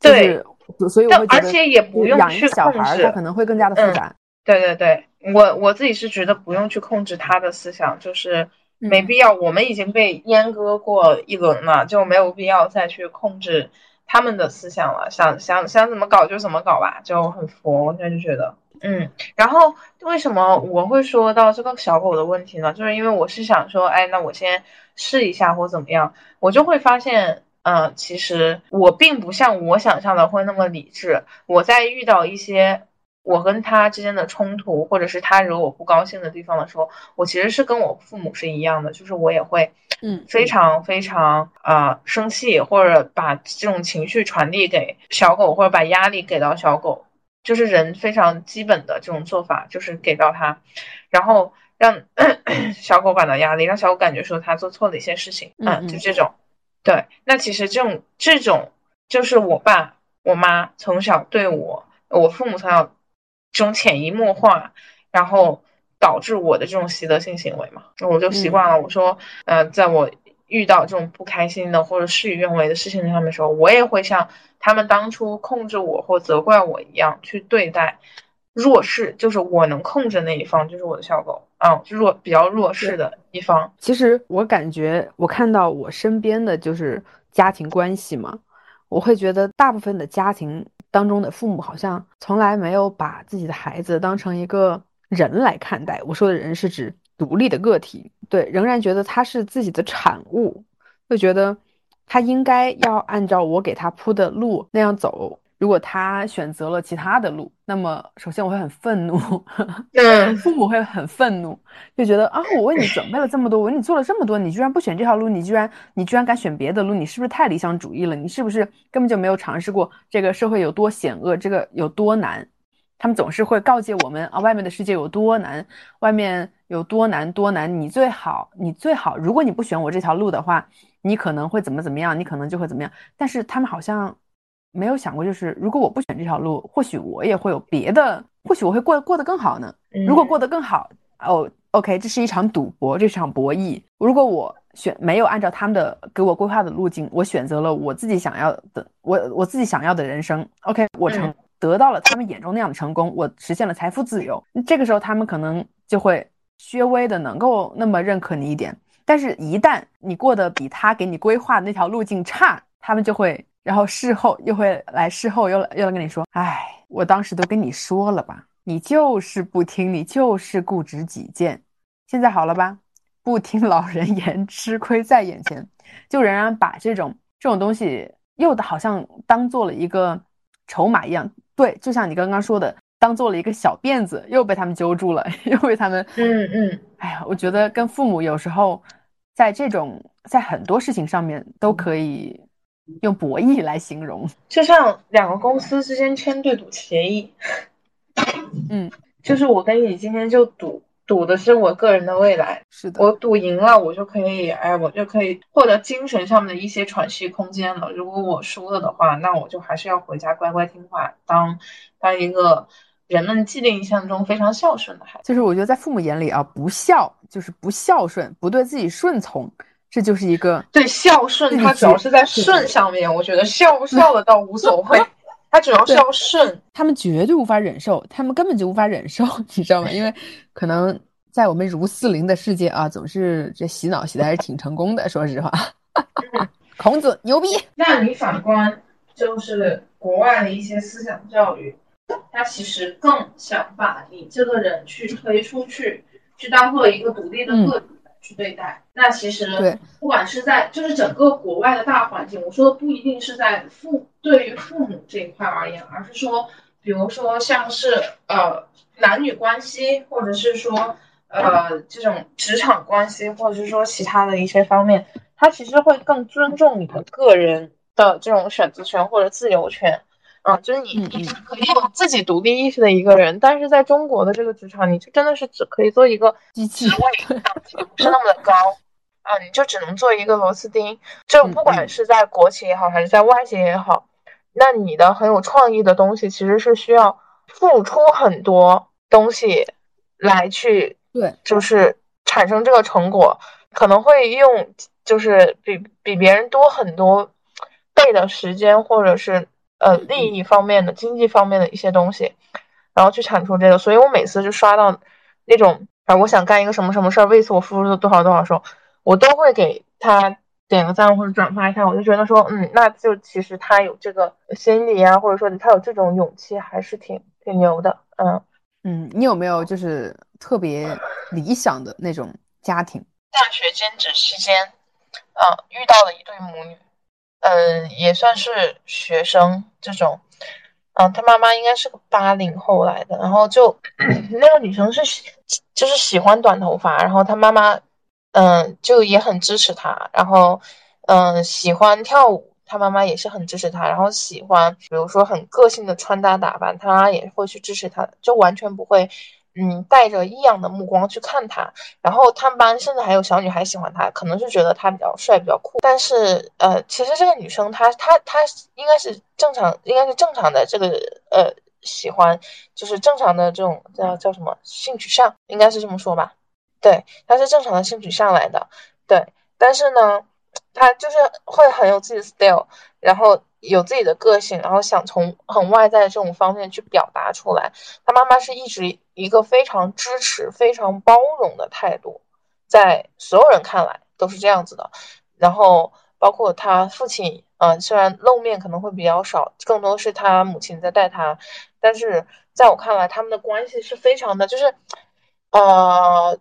对，所以我而且也不用去控制，他可能会更加的复杂。对对对，我我自己是觉得不用去控制他的思想，就是没必要。我们已经被阉割过一轮了，就没有必要再去控制他们的思想了。想想想怎么搞就怎么搞吧，就很佛。我现在就觉得，嗯。然后为什么我会说到这个小狗的问题呢？就是因为我是想说，哎，那我先试一下或怎么样，我就会发现。嗯，其实我并不像我想象的会那么理智。我在遇到一些我跟他之间的冲突，或者是他惹我不高兴的地方的时候，我其实是跟我父母是一样的，就是我也会，嗯，非常非常啊生气，或者把这种情绪传递给小狗，或者把压力给到小狗，就是人非常基本的这种做法，就是给到他，然后让 *coughs* 小狗感到压力，让小狗感觉说他做错了一些事情，嗯，就这种。对，那其实这种这种就是我爸我妈从小对我，我父母从小这种潜移默化，然后导致我的这种习得性行为嘛，我就习惯了。我说，呃，在我遇到这种不开心的或者事与愿违的事情上面的时候，我也会像他们当初控制我或责怪我一样去对待弱势，就是我能控制那一方，就是我的小狗。嗯，弱比较弱势的一方。其实我感觉，我看到我身边的就是家庭关系嘛，我会觉得大部分的家庭当中的父母好像从来没有把自己的孩子当成一个人来看待。我说的人是指独立的个体，对，仍然觉得他是自己的产物，会觉得他应该要按照我给他铺的路那样走。如果他选择了其他的路，那么首先我会很愤怒，*laughs* 嗯，父母会很愤怒，就觉得啊，我为你准备了这么多，我为你做了这么多，你居然不选这条路，你居然你居然敢选别的路，你是不是太理想主义了？你是不是根本就没有尝试过这个社会有多险恶，这个有多难？他们总是会告诫我们啊，外面的世界有多难，外面有多难多难，你最好你最好，如果你不选我这条路的话，你可能会怎么怎么样，你可能就会怎么样。但是他们好像。没有想过，就是如果我不选这条路，或许我也会有别的，或许我会过过得更好呢。如果过得更好，哦，OK，这是一场赌博，这场博弈。如果我选没有按照他们的给我规划的路径，我选择了我自己想要的，我我自己想要的人生，OK，我成得到了他们眼中那样的成功，我实现了财富自由。这个时候，他们可能就会稍微的能够那么认可你一点。但是，一旦你过得比他给你规划的那条路径差，他们就会。然后事后又会来，事后又又来跟你说，哎，我当时都跟你说了吧，你就是不听，你就是固执己见。现在好了吧？不听老人言，吃亏在眼前，就仍然把这种这种东西又好像当做了一个筹码一样。对，就像你刚刚说的，当做了一个小辫子，又被他们揪住了，*laughs* 又被他们，嗯嗯。哎呀，我觉得跟父母有时候在这种在很多事情上面都可以。用博弈来形容，就像两个公司之间签对赌协议，嗯，*laughs* 就是我跟你今天就赌，赌的是我个人的未来，是的，我赌赢了，我就可以，哎，我就可以获得精神上面的一些喘息空间了。如果我输了的话，那我就还是要回家乖乖听话，当当一个人们既定印象中非常孝顺的孩子。就是我觉得在父母眼里啊，不孝就是不孝顺，不对自己顺从。这就是一个对孝顺，它主要是在顺上面。我觉得孝不孝的倒无所 *laughs* 谓，它主要是要顺。他们绝对无法忍受，他们根本就无法忍受，*laughs* 你知道吗？因为可能在我们如四零的世界啊，总是这洗脑洗的还是挺成功的。说实话，*laughs* 孔子牛逼。那你反观就是国外的一些思想教育，他其实更想把你这个人去推出去，去当做一个独立的个体。去对待，那其实对，不管是在就是整个国外的大环境，我说的不一定是在父对于父母这一块而言，而是说，比如说像是呃男女关系，或者是说呃这种职场关系，或者是说其他的一些方面，他其实会更尊重你的个人的这种选择权或者自由权。啊，就是你，你是可以有自己独立意识的一个人，但是在中国的这个职场，你就真的是只可以做一个职位，不是那么的高啊，你就只能做一个螺丝钉。就不管是在国企也好，还是在外企也好，那你的很有创意的东西，其实是需要付出很多东西来去，对，就是产生这个成果，可能会用就是比比别人多很多倍的时间，或者是。呃，利益方面的、经济方面的一些东西，然后去产出这个，所以我每次就刷到那种啊，我想干一个什么什么事儿，为此我付出了多少多少时候，我都会给他点个赞或者转发一下，我就觉得说，嗯，那就其实他有这个心理啊，或者说他有这种勇气，还是挺挺牛的，嗯嗯，你有没有就是特别理想的那种家庭？大学兼职期间，嗯，遇到了一对母女。嗯，也算是学生这种，嗯，他妈妈应该是个八零后来的，然后就 *clears throat* 那个女生是就是喜欢短头发，然后他妈妈嗯就也很支持她，然后嗯喜欢跳舞，他妈妈也是很支持她，然后喜欢比如说很个性的穿搭打扮，他也会去支持她，就完全不会。嗯，带着异样的目光去看他，然后他们班甚至还有小女孩喜欢他，可能是觉得他比较帅、比较酷。但是，呃，其实这个女生她她她应该是正常，应该是正常的这个呃喜欢，就是正常的这种叫叫什么性取向，应该是这么说吧？对，她是正常的性取向来的。对，但是呢，她就是会很有自己的 style，然后。有自己的个性，然后想从很外在的这种方面去表达出来。他妈妈是一直一个非常支持、非常包容的态度，在所有人看来都是这样子的。然后包括他父亲，嗯，虽然露面可能会比较少，更多是他母亲在带他，但是在我看来，他们的关系是非常的，就是，呃，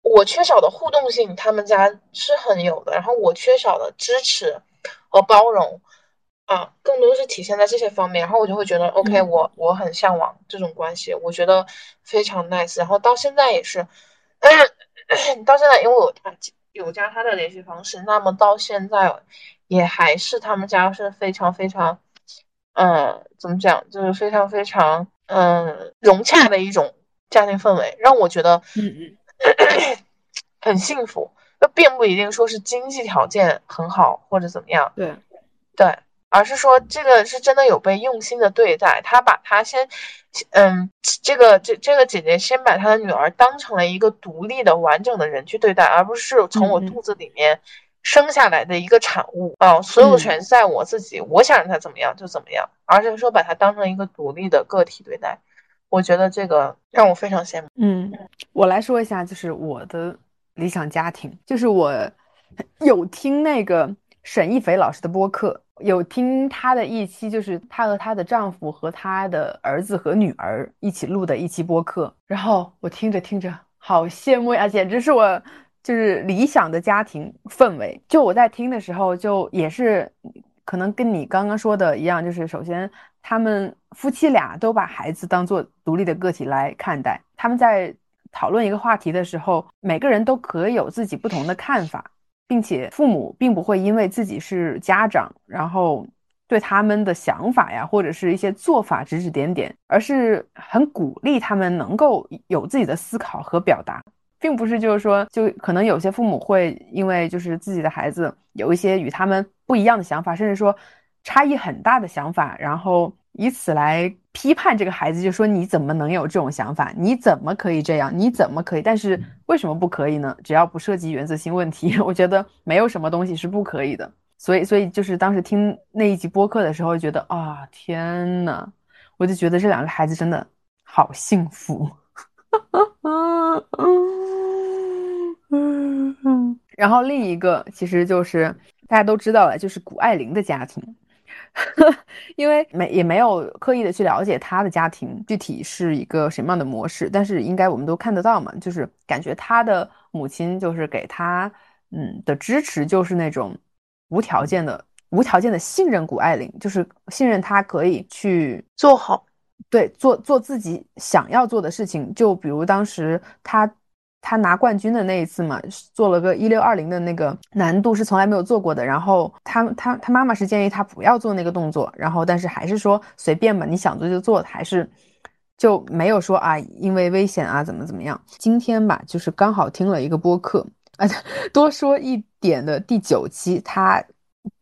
我缺少的互动性，他们家是很有的。然后我缺少的支持和包容。啊，更多是体现在这些方面，然后我就会觉得，OK，我我很向往这种关系，我觉得非常 nice。然后到现在也是，到现在因为我有加他的联系方式，那么到现在也还是他们家是非常非常，嗯，怎么讲，就是非常非常嗯融洽的一种家庭氛围，让我觉得嗯嗯 *clears throat* 很幸福。那并不一定说是经济条件很好或者怎么样，对对。而是说，这个是真的有被用心的对待。他把他先，嗯，这个这这个姐姐先把她的女儿当成了一个独立的、完整的人去对待，而不是从我肚子里面生下来的一个产物啊，所有权在我自己，我想让她怎么样就怎么样，而是说把她当成一个独立的个体对待。我觉得这个让我非常羡慕。嗯，我来说一下，就是我的理想家庭，就是我有听那个沈一斐老师的播客。有听她的一期，就是她和她的丈夫和她的儿子和女儿一起录的一期播客，然后我听着听着好羡慕呀，简直是我就是理想的家庭氛围。就我在听的时候，就也是可能跟你刚刚说的一样，就是首先他们夫妻俩都把孩子当做独立的个体来看待，他们在讨论一个话题的时候，每个人都可有自己不同的看法。并且父母并不会因为自己是家长，然后对他们的想法呀，或者是一些做法指指点点，而是很鼓励他们能够有自己的思考和表达，并不是就是说，就可能有些父母会因为就是自己的孩子有一些与他们不一样的想法，甚至说差异很大的想法，然后以此来批判这个孩子，就说你怎么能有这种想法？你怎么可以这样？你怎么可以？但是为什么不可以呢？只要不涉及原则性问题，*laughs* 我觉得没有什么东西是不可以的。所以，所以就是当时听那一集播客的时候，觉得啊，天呐，我就觉得这两个孩子真的好幸福。*laughs* 然后另一个其实就是大家都知道了，就是谷爱凌的家庭。*laughs* 因为没也没有刻意的去了解他的家庭具体是一个什么样的模式，但是应该我们都看得到嘛，就是感觉他的母亲就是给他嗯的支持就是那种无条件的无条件的信任谷爱凌，就是信任他可以去做好，对做做自己想要做的事情，就比如当时他。他拿冠军的那一次嘛，做了个一六二零的那个难度是从来没有做过的。然后他他他妈妈是建议他不要做那个动作，然后但是还是说随便吧，你想做就做，还是就没有说啊，因为危险啊怎么怎么样。今天吧，就是刚好听了一个播客啊，多说一点的第九期，它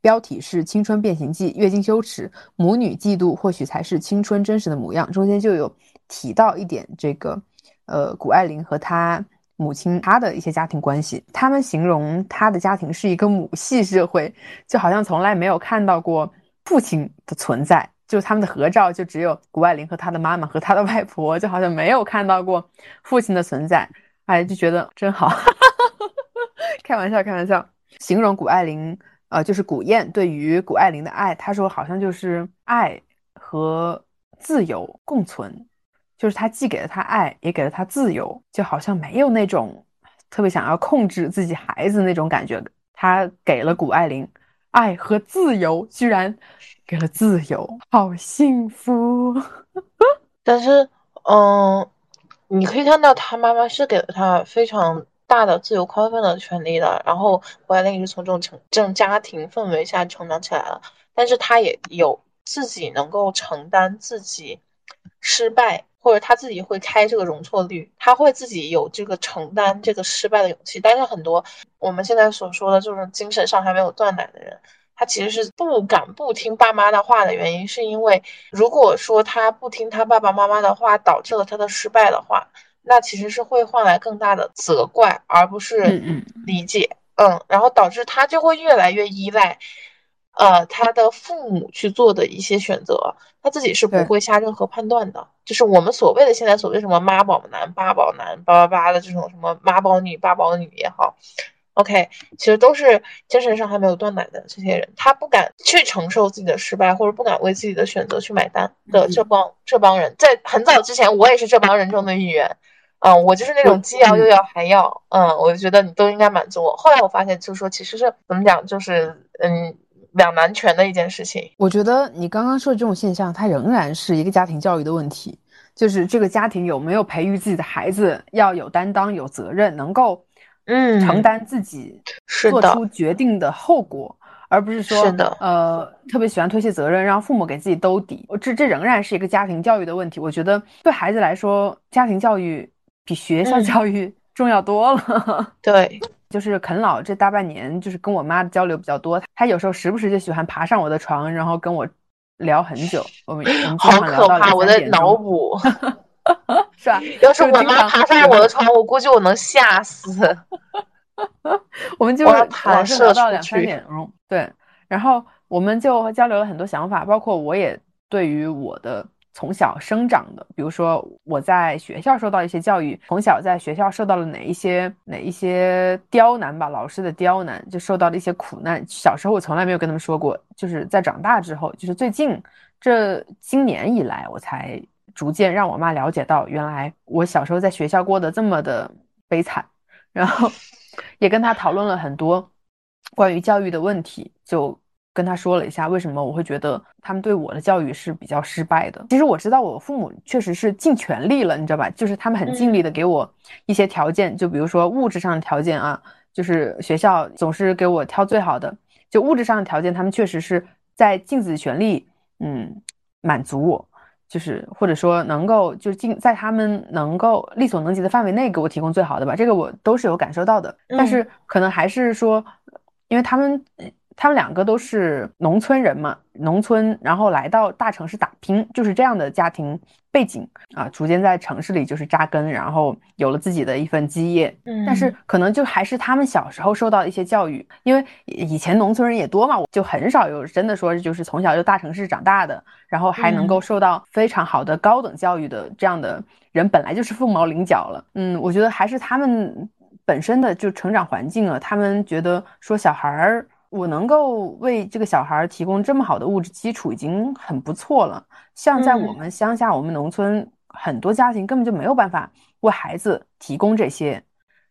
标题是《青春变形记：月经羞耻，母女嫉妒或许才是青春真实的模样》，中间就有提到一点这个呃，谷爱凌和她。母亲，她的一些家庭关系，他们形容她的家庭是一个母系社会，就好像从来没有看到过父亲的存在，就他们的合照就只有谷爱凌和她的妈妈和她的外婆，就好像没有看到过父亲的存在，哎，就觉得真好，*laughs* 开玩笑，开玩笑，形容谷爱凌，呃，就是古燕对于谷爱凌的爱，他说好像就是爱和自由共存。就是他既给了他爱，也给了他自由，就好像没有那种特别想要控制自己孩子那种感觉。他给了谷爱凌爱和自由，居然给了自由，好幸福。*laughs* 但是，嗯，你可以看到他妈妈是给了他非常大的自由宽泛的权利的。然后谷爱凌是从这种成这种家庭氛围下成长起来了，但是他也有自己能够承担自己失败。或者他自己会开这个容错率，他会自己有这个承担这个失败的勇气。但是很多我们现在所说的这种精神上还没有断奶的人，他其实是不敢不听爸妈的话的原因，是因为如果说他不听他爸爸妈妈的话，导致了他的失败的话，那其实是会换来更大的责怪，而不是理解。嗯，然后导致他就会越来越依赖。呃，他的父母去做的一些选择，他自己是不会下任何判断的。就是我们所谓的现在所谓什么妈宝男、爸宝男、八八八的这种什么妈宝女、爸宝女也好，OK，其实都是精神上还没有断奶的这些人，他不敢去承受自己的失败，或者不敢为自己的选择去买单的这帮这帮人，在很早之前，我也是这帮人中的一员。嗯，我就是那种既要又要还要，嗯，我就觉得你都应该满足我。后来我发现，就是说其实是怎么讲，就是嗯。两难全的一件事情，我觉得你刚刚说的这种现象，它仍然是一个家庭教育的问题，就是这个家庭有没有培育自己的孩子要有担当、有责任，能够嗯承担自己做出决定的后果，而不是说呃特别喜欢推卸责任，让父母给自己兜底。这这仍然是一个家庭教育的问题。我觉得对孩子来说，家庭教育比学校教育重要多了。*laughs* 对。就是啃老这大半年，就是跟我妈的交流比较多。她有时候时不时就喜欢爬上我的床，然后跟我聊很久。我们我们 *laughs* 经常聊到两我的脑补，*laughs* 是吧？要是我妈爬上我的床，我估计我能吓死。*laughs* 我们就老是聊到两三点钟，对。然后我们就交流了很多想法，包括我也对于我的。从小生长的，比如说我在学校受到一些教育，从小在学校受到了哪一些哪一些刁难吧，老师的刁难，就受到了一些苦难。小时候我从来没有跟他们说过，就是在长大之后，就是最近这今年以来，我才逐渐让我妈了解到，原来我小时候在学校过得这么的悲惨，然后 *laughs* 也跟他讨论了很多关于教育的问题，就。跟他说了一下为什么我会觉得他们对我的教育是比较失败的。其实我知道我父母确实是尽全力了，你知道吧？就是他们很尽力的给我一些条件，就比如说物质上的条件啊，就是学校总是给我挑最好的。就物质上的条件，他们确实是在尽自己全力，嗯，满足我，就是或者说能够就尽在他们能够力所能及的范围内给我提供最好的吧。这个我都是有感受到的。但是可能还是说，因为他们。他们两个都是农村人嘛，农村然后来到大城市打拼，就是这样的家庭背景啊，逐渐在城市里就是扎根，然后有了自己的一份基业。嗯，但是可能就还是他们小时候受到一些教育，因为以前农村人也多嘛，就很少有真的说就是从小就大城市长大的，然后还能够受到非常好的高等教育的这样的人，本来就是凤毛麟角了。嗯，我觉得还是他们本身的就成长环境啊，他们觉得说小孩儿。我能够为这个小孩提供这么好的物质基础，已经很不错了。像在我们乡下，我们农村很多家庭根本就没有办法为孩子提供这些。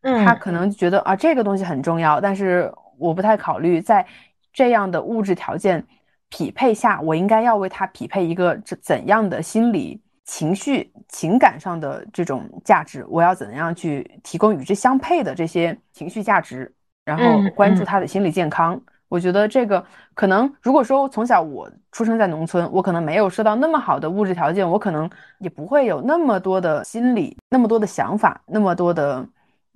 他可能觉得啊，这个东西很重要，但是我不太考虑在这样的物质条件匹配下，我应该要为他匹配一个怎怎样的心理、情绪、情感上的这种价值？我要怎样去提供与之相配的这些情绪价值，然后关注他的心理健康？我觉得这个可能，如果说从小我出生在农村，我可能没有受到那么好的物质条件，我可能也不会有那么多的心理、那么多的想法、那么多的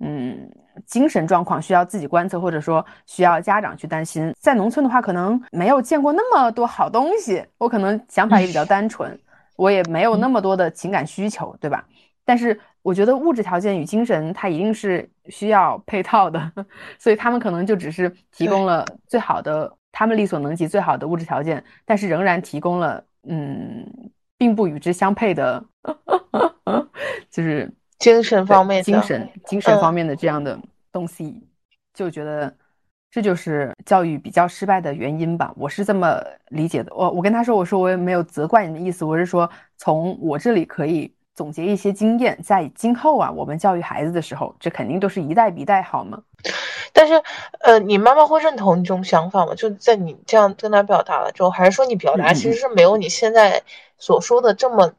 嗯精神状况需要自己观测，或者说需要家长去担心。在农村的话，可能没有见过那么多好东西，我可能想法也比较单纯，我也没有那么多的情感需求，对吧？但是。我觉得物质条件与精神，它一定是需要配套的，*laughs* 所以他们可能就只是提供了最好的，他们力所能及最好的物质条件，但是仍然提供了，嗯，并不与之相配的，*laughs* 就是精神方面、精神、精神方面的这样的东西，就觉得这就是教育比较失败的原因吧。我是这么理解的。我我跟他说，我说我也没有责怪你的意思，我是说从我这里可以。总结一些经验，在今后啊，我们教育孩子的时候，这肯定都是一代比一代好嘛。但是，呃，你妈妈会认同你这种想法吗？就在你这样跟她表达了之后，还是说你表达其实是没有你现在所说的这么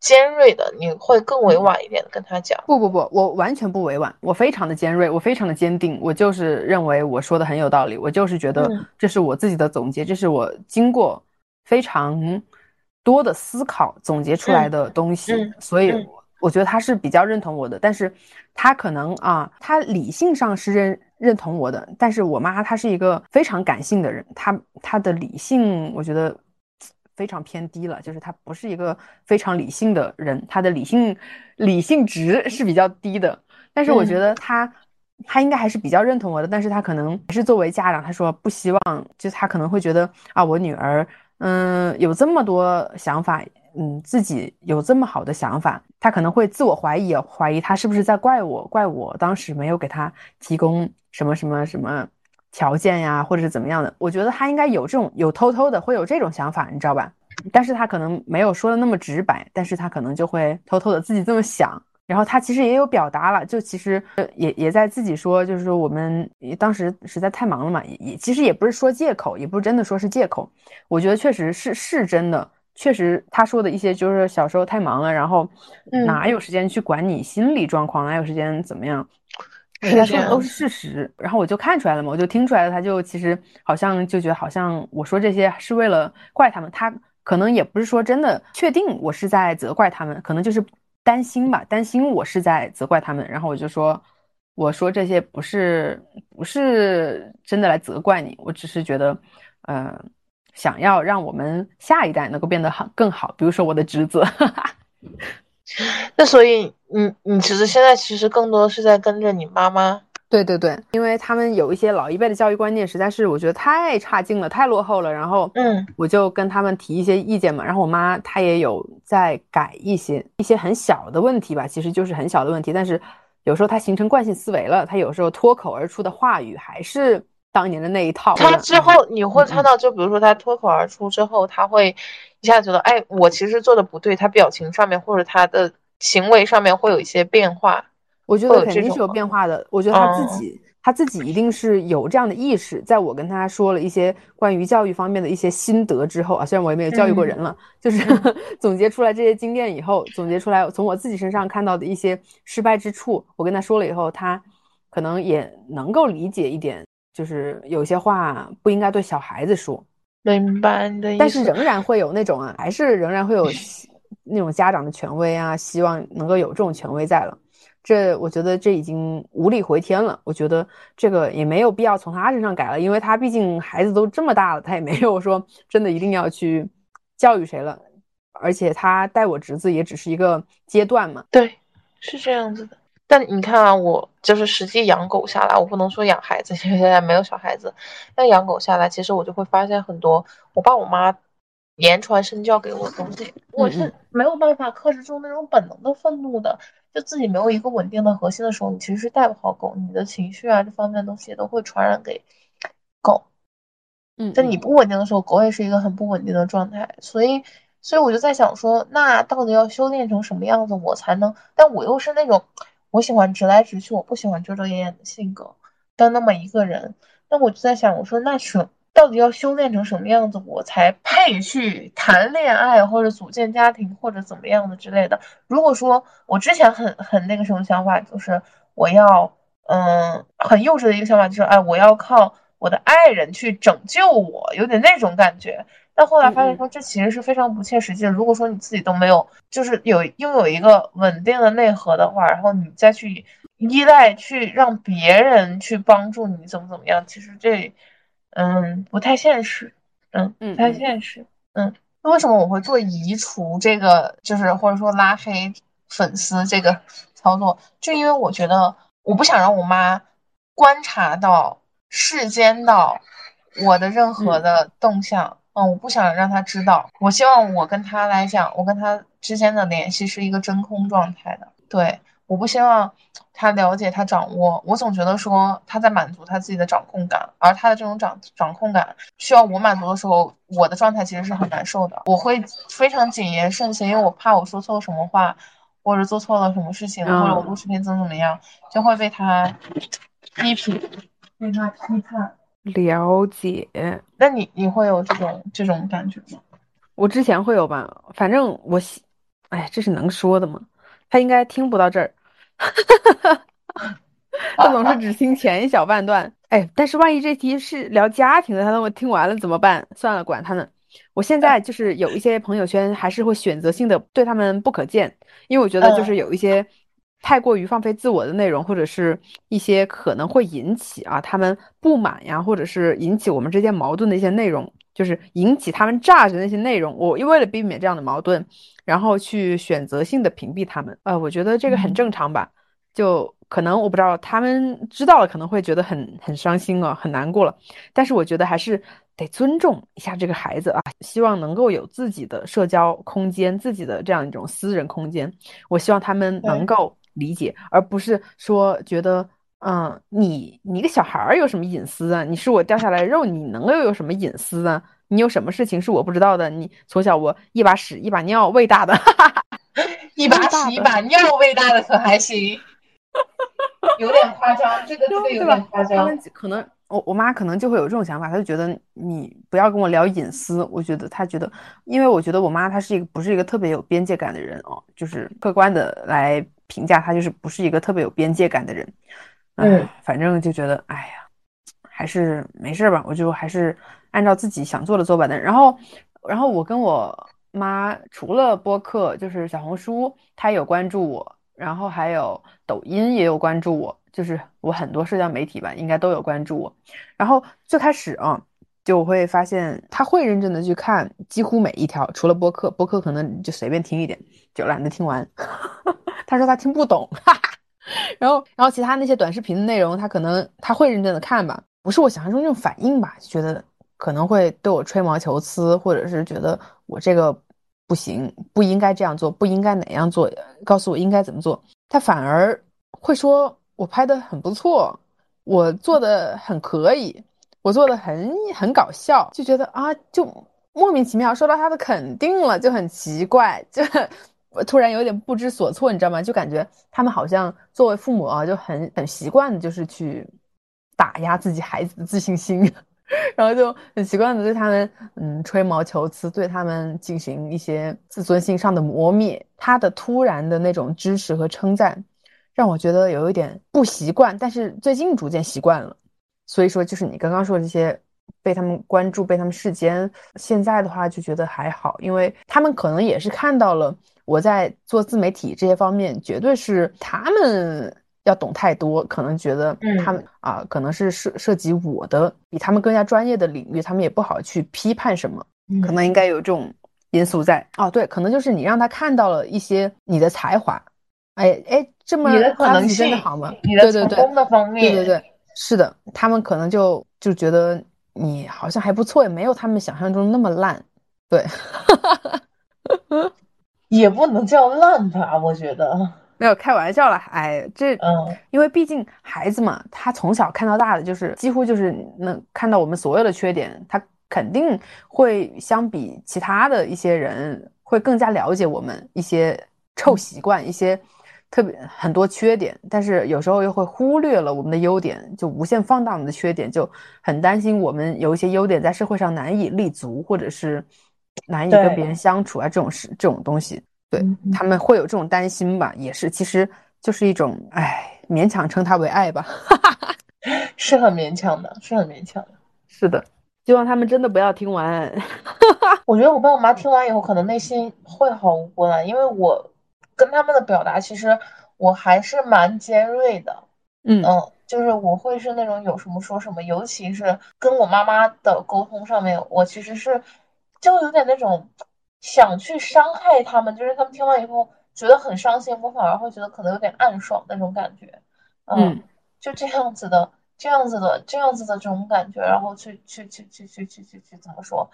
尖锐的？你会更委婉一点的跟她讲？不不不，我完全不委婉，我非常的尖锐，我非常的坚定，我就是认为我说的很有道理，我就是觉得这是我自己的总结，这是我经过非常。多的思考总结出来的东西，所以我觉得他是比较认同我的，但是他可能啊，他理性上是认认同我的，但是我妈她是一个非常感性的人，她她的理性我觉得非常偏低了，就是她不是一个非常理性的人，她的理性理性值是比较低的，但是我觉得他他应该还是比较认同我的，但是他可能还是作为家长，他说不希望，就他可能会觉得啊，我女儿。嗯，有这么多想法，嗯，自己有这么好的想法，他可能会自我怀疑，怀疑他是不是在怪我，怪我当时没有给他提供什么什么什么条件呀，或者是怎么样的？我觉得他应该有这种，有偷偷的会有这种想法，你知道吧？但是他可能没有说的那么直白，但是他可能就会偷偷的自己这么想。然后他其实也有表达了，就其实也也在自己说，就是说我们当时实在太忙了嘛，也其实也不是说借口，也不是真的说是借口。我觉得确实是是真的，确实他说的一些就是小时候太忙了，然后哪有时间去管你心理状况，哪有时间怎么样？他说的都是事实。然后我就看出来了嘛，我就听出来了，他就其实好像就觉得好像我说这些是为了怪他们，他可能也不是说真的确定我是在责怪他们，可能就是。担心吧，担心我是在责怪他们，然后我就说，我说这些不是不是真的来责怪你，我只是觉得，呃，想要让我们下一代能够变得好更好，比如说我的侄子。*laughs* 那所以你你侄子现在其实更多是在跟着你妈妈。对对对，因为他们有一些老一辈的教育观念，实在是我觉得太差劲了，太落后了。然后，嗯，我就跟他们提一些意见嘛。然后我妈她也有在改一些一些很小的问题吧，其实就是很小的问题。但是有时候她形成惯性思维了，她有时候脱口而出的话语还是当年的那一套。他之后你会看到，就比如说他脱口而出之后，他会一下觉得，哎，我其实做的不对，他表情上面或者他的行为上面会有一些变化。我觉得肯定是有变化的。我觉得他自己，他自己一定是有这样的意识。在我跟他说了一些关于教育方面的一些心得之后啊，虽然我也没有教育过人了，就是 *laughs* 总结出来这些经验以后，总结出来从我自己身上看到的一些失败之处，我跟他说了以后，他可能也能够理解一点，就是有些话不应该对小孩子说。明白你的意思。但是仍然会有那种啊，还是仍然会有那种家长的权威啊，希望能够有这种权威在了。这我觉得这已经无力回天了。我觉得这个也没有必要从他身上改了，因为他毕竟孩子都这么大了，他也没有说真的一定要去教育谁了。而且他带我侄子也只是一个阶段嘛。对，是这样子的。但你看啊，我就是实际养狗下来，我不能说养孩子，因为现在没有小孩子。但养狗下来，其实我就会发现很多我爸我妈言传身教给我的东西，我是没有办法克制住那种本能的愤怒的。就自己没有一个稳定的核心的时候，你其实是带不好狗，你的情绪啊这方面的东西都会传染给狗。嗯，在你不稳定的时候，狗也是一个很不稳定的状态，所以。所以我就在想说，那到底要修炼成什么样子，我才能？但我又是那种我喜欢直来直去，我不喜欢遮遮掩掩的性格的那么一个人。那我就在想，我说那什到底要修炼成什么样子，我才配去谈恋爱或者组建家庭或者怎么样的之类的？如果说我之前很很那个什么想法，就是我要嗯很幼稚的一个想法，就是哎我要靠我的爱人去拯救我，有点那种感觉。但后来发现说，这其实是非常不切实际的。如果说你自己都没有，就是有拥有一个稳定的内核的话，然后你再去依赖去让别人去帮助你怎么怎么样，其实这，嗯，不太现实，嗯，不太现实，嗯。那为什么我会做移除这个，就是或者说拉黑粉丝这个 *laughs* 操作？就因为我觉得我不想让我妈观察到世间到我的任何的动向。嗯，我不想让她知道。我希望我跟她来讲，我跟她之间的联系是一个真空状态的。对，我不希望他了解、他掌握。我总觉得说他在满足他自己的掌控感，而他的这种掌掌控感需要我满足的时候，我的状态其实是很难受的。我会非常谨言慎行，因为我怕我说错了什么话，或者做错了什么事情，或者我录视频怎么怎么样，就会被他 *laughs* 批评，被他批判。了解，那你你会有这种这种感觉吗？我之前会有吧，反正我，哎，这是能说的吗？他应该听不到这儿，*laughs* 他总是只听前一小半段。哎，但是万一这题是聊家庭的，他等我听完了怎么办？算了，管他呢。我现在就是有一些朋友圈，还是会选择性的对他们不可见，因为我觉得就是有一些。太过于放飞自我的内容，或者是一些可能会引起啊他们不满呀，或者是引起我们之间矛盾的一些内容，就是引起他们炸着那些内容。我为了避免这样的矛盾，然后去选择性的屏蔽他们。呃，我觉得这个很正常吧。就可能我不知道他们知道了可能会觉得很很伤心啊，很难过了。但是我觉得还是得尊重一下这个孩子啊，希望能够有自己的社交空间，自己的这样一种私人空间。我希望他们能够。理解，而不是说觉得，嗯，你你一个小孩儿有什么隐私啊？你是我掉下来的肉，你能够有什么隐私啊？你有什么事情是我不知道的？你从小我一把屎一把尿喂大的，*laughs* 一把屎一把尿喂大的可还行？有点夸张，这个这个有点夸张。他们可能。我我妈可能就会有这种想法，她就觉得你不要跟我聊隐私。我觉得她觉得，因为我觉得我妈她是一个不是一个特别有边界感的人哦，就是客观的来评价她，就是不是一个特别有边界感的人。嗯，反正就觉得，哎呀，还是没事吧，我就还是按照自己想做的做吧。的。然后，然后我跟我妈除了播客，就是小红书，她有关注我，然后还有抖音也有关注我。就是我很多社交媒体吧，应该都有关注我。然后最开始啊，就我会发现他会认真的去看几乎每一条，除了播客，播客可能就随便听一点，就懒得听完。*laughs* 他说他听不懂，哈哈。*laughs* 然后，然后其他那些短视频的内容，他可能他会认真的看吧，不是我想象中那种反应吧，就觉得可能会对我吹毛求疵，或者是觉得我这个不行，不应该这样做，不应该哪样做，告诉我应该怎么做。他反而会说。我拍的很不错，我做的很可以，我做的很很搞笑，就觉得啊，就莫名其妙受到他的肯定了，就很奇怪，就很突然有点不知所措，你知道吗？就感觉他们好像作为父母啊，就很很习惯的，就是去打压自己孩子的自信心，*laughs* 然后就很习惯的对他们嗯吹毛求疵，对他们进行一些自尊心上的磨灭。他的突然的那种支持和称赞。让我觉得有一点不习惯，但是最近逐渐习惯了。所以说，就是你刚刚说的这些，被他们关注，被他们视奸。现在的话就觉得还好，因为他们可能也是看到了我在做自媒体这些方面，绝对是他们要懂太多，可能觉得他们啊，可能是涉涉及我的比他们更加专业的领域，他们也不好去批判什么，可能应该有这种因素在。哦，对，可能就是你让他看到了一些你的才华，哎哎，这么你的可能真的好吗？你的成功的方面，对对对，是的，他们可能就就觉得你好像还不错，也没有他们想象中那么烂，对。*laughs* 也不能叫烂吧，我觉得没有开玩笑了。哎，这嗯，因为毕竟孩子嘛，他从小看到大的，就是几乎就是能看到我们所有的缺点，他肯定会相比其他的一些人会更加了解我们一些臭习惯，一些特别很多缺点。但是有时候又会忽略了我们的优点，就无限放大我们的缺点，就很担心我们有一些优点在社会上难以立足，或者是。难以跟别人相处啊，这种事这种东西，对他们会有这种担心吧？也是，其实就是一种，哎，勉强称它为爱吧，*laughs* 是很勉强的，是很勉强的。是的，希望他们真的不要听完。*laughs* 我觉得我爸我妈听完以后，可能内心会好过来，因为我跟他们的表达，其实我还是蛮尖锐的。嗯嗯，就是我会是那种有什么说什么，尤其是跟我妈妈的沟通上面，我其实是。就有点那种想去伤害他们，就是他们听完以后觉得很伤心，我反而会觉得可能有点暗爽那种感觉，嗯，就这样子的，这样子的，这样子的这种感觉，然后去去去去去去去去怎么说，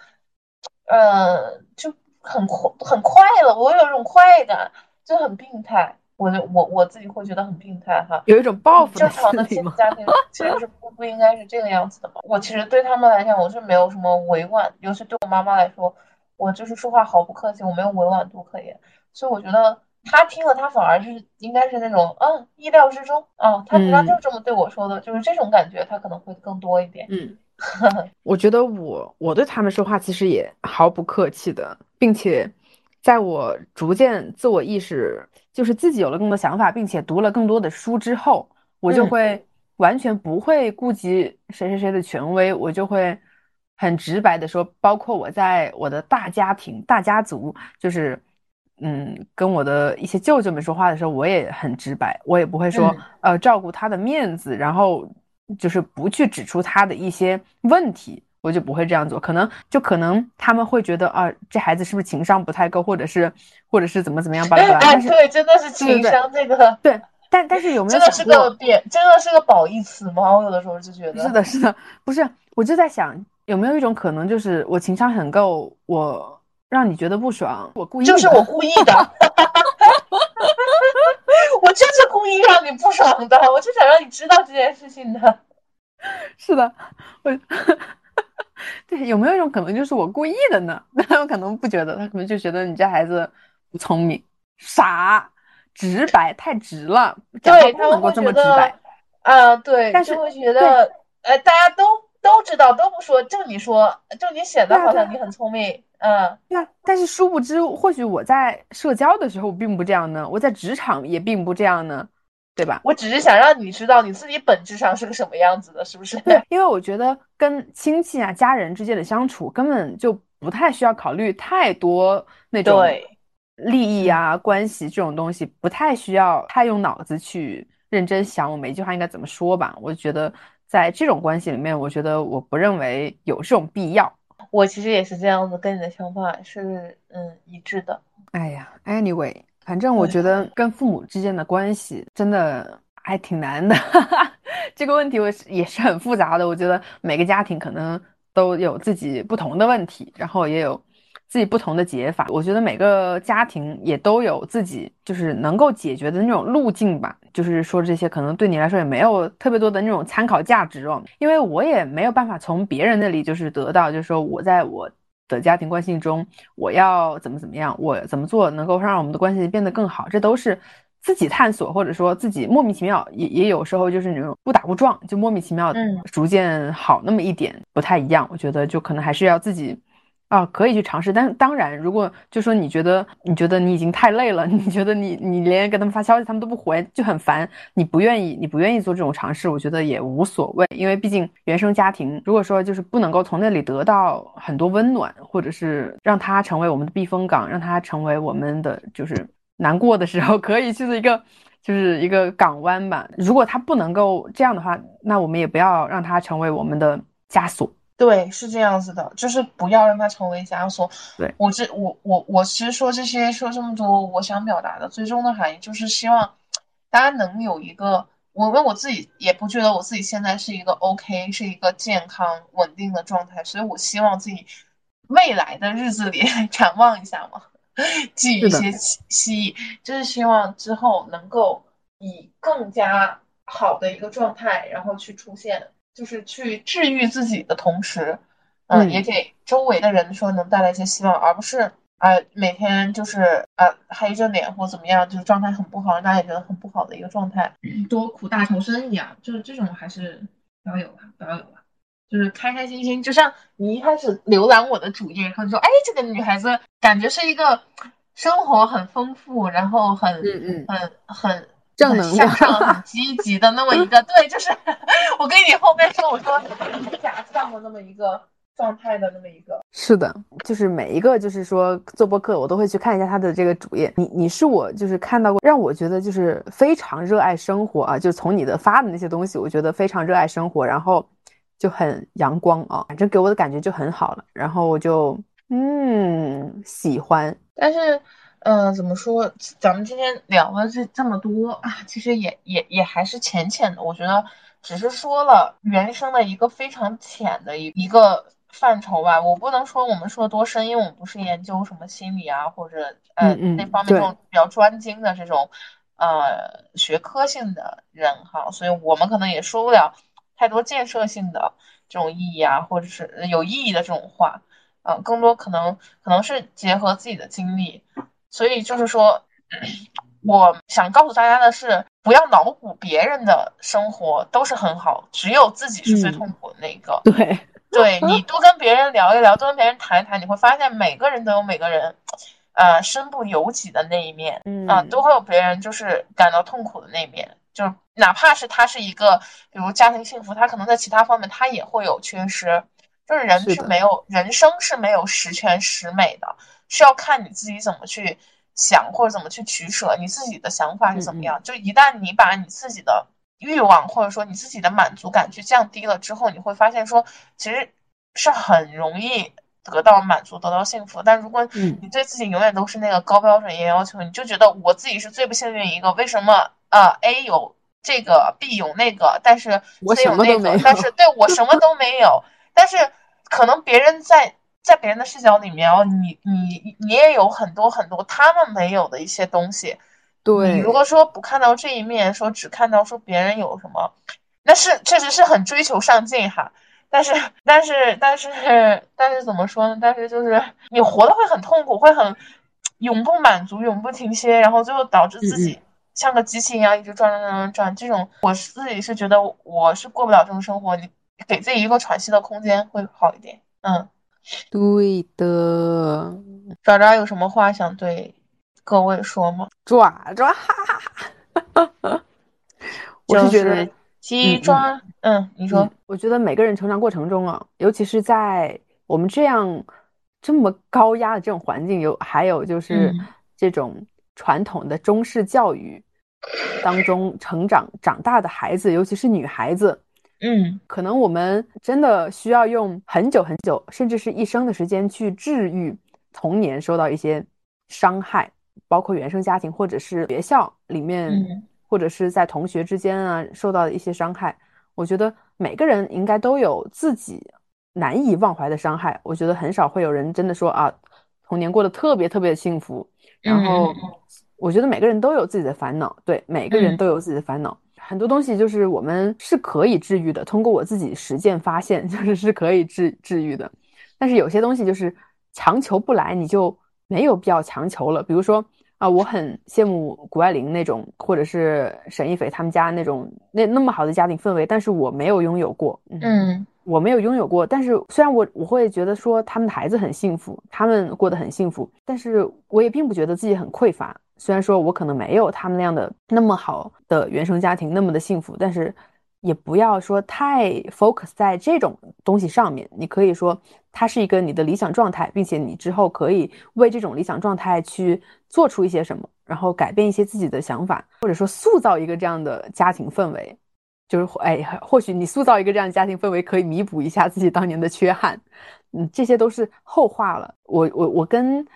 呃，就很快很快乐，我有一种快感，就很病态。我就我我自己会觉得很病态哈，有一种报复正常的亲子家庭其实是不不应该是这个样子的嘛。我其实对他们来讲，我是没有什么委婉，尤其对我妈妈来说，我就是说话毫不客气，我没有委婉度可言。所以我觉得他听了，他反而是应该是那种嗯意料之中啊，他平常就是这么对我说的，就是这种感觉，他可能会更多一点。嗯，*laughs* 我觉得我我对他们说话其实也毫不客气的，并且在我逐渐自我意识。就是自己有了更多想法，并且读了更多的书之后，我就会完全不会顾及谁谁谁的权威，我就会很直白的说，包括我在我的大家庭、大家族，就是嗯，跟我的一些舅舅们说话的时候，我也很直白，我也不会说呃照顾他的面子，然后就是不去指出他的一些问题。我就不会这样做，可能就可能他们会觉得啊，这孩子是不是情商不太够，或者是或者是怎么怎么样吧？哎，对，真的是情商这个对，但但是有没有真的是个贬，真的是个褒义词吗？我有的时候就觉得是的，是的，不是，我就在想有没有一种可能，就是我情商很够，我让你觉得不爽，我故意就是我故意的，*laughs* 我就是故意让你不爽的，我就想让你知道这件事情的，*laughs* 是的，我。*laughs* 对，有没有一种可能就是我故意的呢？那 *laughs* 他们可能不觉得，他可能就觉得你这孩子不聪明、傻、直白，太直了，讲话不能够这么直白。啊，对，但是会觉得，呃，大家都都知道，都不说，就你说，就你显得好像你很聪明，嗯，对啊。但是殊不知，或许我在社交的时候并不这样呢，我在职场也并不这样呢。对吧？我只是想让你知道你自己本质上是个什么样子的，是不是？对，因为我觉得跟亲戚啊、家人之间的相处根本就不太需要考虑太多那种利益啊、关系这种东西，不太需要太用脑子去认真想我每一句话应该怎么说吧。我觉得在这种关系里面，我觉得我不认为有这种必要。我其实也是这样子，跟你的想法是嗯一致的。哎呀，anyway。反正我觉得跟父母之间的关系真的还挺难的，*laughs* 这个问题我也是很复杂的。我觉得每个家庭可能都有自己不同的问题，然后也有自己不同的解法。我觉得每个家庭也都有自己就是能够解决的那种路径吧。就是说这些可能对你来说也没有特别多的那种参考价值哦，因为我也没有办法从别人那里就是得到，就是说我在我。的家庭关系中，我要怎么怎么样，我怎么做能够让我们的关系变得更好，这都是自己探索，或者说自己莫名其妙，也也有时候就是那种不打不撞，就莫名其妙，逐渐好那么一点，不太一样。我觉得就可能还是要自己啊，可以去尝试，但当然，如果就说你觉得你觉得你已经太累了，*laughs* 你觉得你你连给他们发消息他们都不回，就很烦，你不愿意你不愿意做这种尝试，我觉得也无所谓，因为毕竟原生家庭，如果说就是不能够从那里得到很多温暖，或者是让他成为我们的避风港，让他成为我们的就是难过的时候 *laughs* 可以去的一个就是一个港湾吧。如果他不能够这样的话，那我们也不要让他成为我们的枷锁。对，是这样子的，就是不要让它成为枷锁。对我这我我我其实说这些说这么多，我想表达的最终的含义就是希望大家能有一个，我因为我自己也不觉得我自己现在是一个 OK，是一个健康稳定的状态，所以我希望自己未来的日子里 *laughs* 展望一下嘛，寄予一些希希就是希望之后能够以更加好的一个状态，然后去出现。就是去治愈自己的同时，嗯，也给周围的人说能带来一些希望，而不是啊每天就是啊黑着脸或怎么样，就是状态很不好，让大家也觉得很不好的一个状态，多苦大仇深一样，就是这种还是不要有吧，不要有吧，就是开开心心。就像你一开始浏览我的主页，然后说，哎，这个女孩子感觉是一个生活很丰富，然后很嗯嗯很很。正能量、很积极的那么一个，*laughs* 对，就是我跟你后面说，我说假象的那么一个状态的那么一个。是的，就是每一个，就是说做播客，我都会去看一下他的这个主页。你你是我就是看到过让我觉得就是非常热爱生活啊，就从你的发的那些东西，我觉得非常热爱生活，然后就很阳光啊，反正给我的感觉就很好了，然后我就嗯喜欢，但是。嗯，怎么说？咱们今天聊了这这么多啊，其实也也也还是浅浅的。我觉得只是说了原生的一个非常浅的一一个范畴吧。我不能说我们说多深，因为我们不是研究什么心理啊，或者呃那方面这种比较专精的这种呃学科性的人哈，所以我们可能也说不了太多建设性的这种意义啊，或者是有意义的这种话。嗯，更多可能可能是结合自己的经历。所以就是说，我想告诉大家的是，不要脑补别人的生活都是很好，只有自己是最痛苦的那个。对，对你多跟别人聊一聊，多跟别人谈一谈，你会发现每个人都有每个人，呃，身不由己的那一面，啊，都会有别人就是感到痛苦的那一面。就哪怕是他是一个，比如家庭幸福，他可能在其他方面他也会有缺失。就是人是没有人生是没有十全十美的。是要看你自己怎么去想，或者怎么去取舍，你自己的想法是怎么样。就一旦你把你自己的欲望，或者说你自己的满足感去降低了之后，你会发现说，其实是很容易得到满足、得到幸福。但如果你对自己永远都是那个高标准、严要求，你就觉得我自己是最不幸运一个。为什么呃 A 有这个，B 有那个，但是 C 有那个，但是对我什么都没有。*laughs* 但是可能别人在。在别人的视角里面哦，你你你也有很多很多他们没有的一些东西。对，你如果说不看到这一面，说只看到说别人有什么，那是确实是很追求上进哈。但是但是但是但是怎么说呢？但是就是你活的会很痛苦，会很永不满足，永不停歇，然后最后导致自己像个机器一样一直转转转转转。这种我自己是觉得我是过不了这种生活。你给自己一个喘息的空间会好一点。嗯。对的，爪爪有什么话想对各位说吗？爪爪，哈哈哈！我是觉得鸡爪，嗯，你说，我觉得每个人成长过程中啊，尤其是在我们这样这么高压的这种环境，有还有就是这种传统的中式教育当中成长长大的孩子，尤其是女孩子。嗯，可能我们真的需要用很久很久，甚至是一生的时间去治愈童年受到一些伤害，包括原生家庭，或者是学校里面，或者是在同学之间啊受到的一些伤害。我觉得每个人应该都有自己难以忘怀的伤害。我觉得很少会有人真的说啊，童年过得特别特别的幸福。然后，我觉得每个人都有自己的烦恼，对，每个人都有自己的烦恼。很多东西就是我们是可以治愈的，通过我自己实践发现，*laughs* 就是是可以治治愈的。但是有些东西就是强求不来，你就没有必要强求了。比如说啊，我很羡慕谷爱凌那种，或者是沈一菲他们家那种那那么好的家庭氛围，但是我没有拥有过。嗯，我没有拥有过，但是虽然我我会觉得说他们的孩子很幸福，他们过得很幸福，但是我也并不觉得自己很匮乏。虽然说我可能没有他们那样的那么好的原生家庭那么的幸福，但是也不要说太 focus 在这种东西上面。你可以说它是一个你的理想状态，并且你之后可以为这种理想状态去做出一些什么，然后改变一些自己的想法，或者说塑造一个这样的家庭氛围。就是哎，或许你塑造一个这样的家庭氛围，可以弥补一下自己当年的缺憾，嗯，这些都是后话了。我我我跟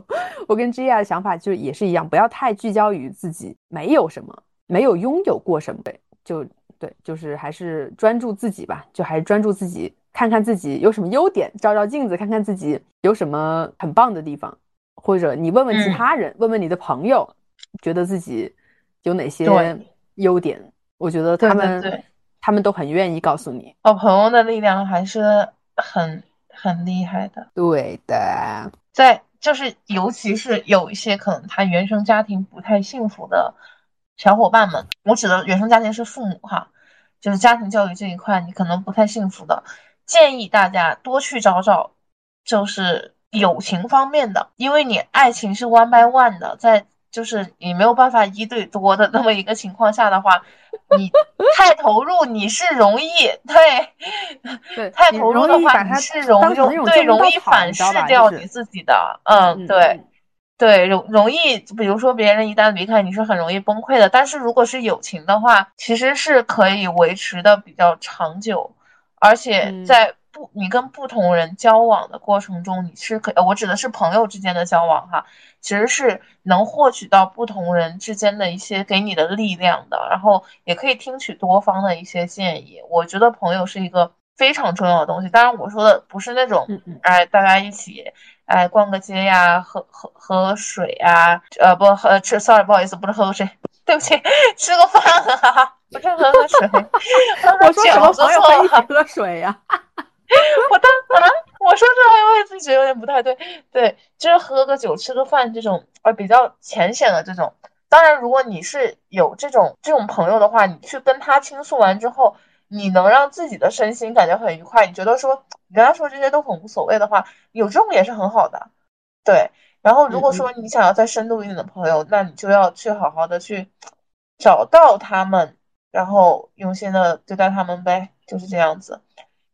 我跟 Gia 的想法就也是一样，不要太聚焦于自己没有什么，没有拥有过什么，对，就对，就是还是专注自己吧，就还是专注自己，看看自己有什么优点，照照镜子，看看自己有什么很棒的地方，或者你问问其他人，问问你的朋友，觉得自己有哪些优点，我觉得他们。他们都很愿意告诉你，好朋友的力量还是很很厉害的。对的，在就是尤其是有一些可能他原生家庭不太幸福的小伙伴们，我指的原生家庭是父母哈，就是家庭教育这一块你可能不太幸福的，建议大家多去找找，就是友情方面的，因为你爱情是 one by one 的，在。就是你没有办法一对多的那么一个情况下的话，你 *laughs* 太投入你是容易对对太投入的话你是容容对容易反噬掉你自己的嗯对对容容易比如说别人一旦离开你是很容易崩溃的，但是如果是友情的话，其实是可以维持的比较长久，而且在。不，你跟不同人交往的过程中，你是可，我指的是朋友之间的交往哈，其实是能获取到不同人之间的一些给你的力量的，然后也可以听取多方的一些建议。我觉得朋友是一个非常重要的东西，当然我说的不是那种，哎，大家一起，哎，逛个街呀，喝喝喝水呀，呃，不喝吃，sorry，不好意思，不是喝个水，*laughs* 对不起，吃个饭，哈哈，不是喝个水，我说什么朋友喝水呀？*laughs* *laughs* 我当啊，我说这话我也自己觉得有点不太对。对，就是喝个酒、吃个饭这种，呃，比较浅显的这种。当然，如果你是有这种这种朋友的话，你去跟他倾诉完之后，你能让自己的身心感觉很愉快，你觉得说你跟他说这些都很无所谓的话，有这种也是很好的。对。然后，如果说你想要再深度一点的朋友，那你就要去好好的去找到他们，然后用心的对待他们呗，就是这样子。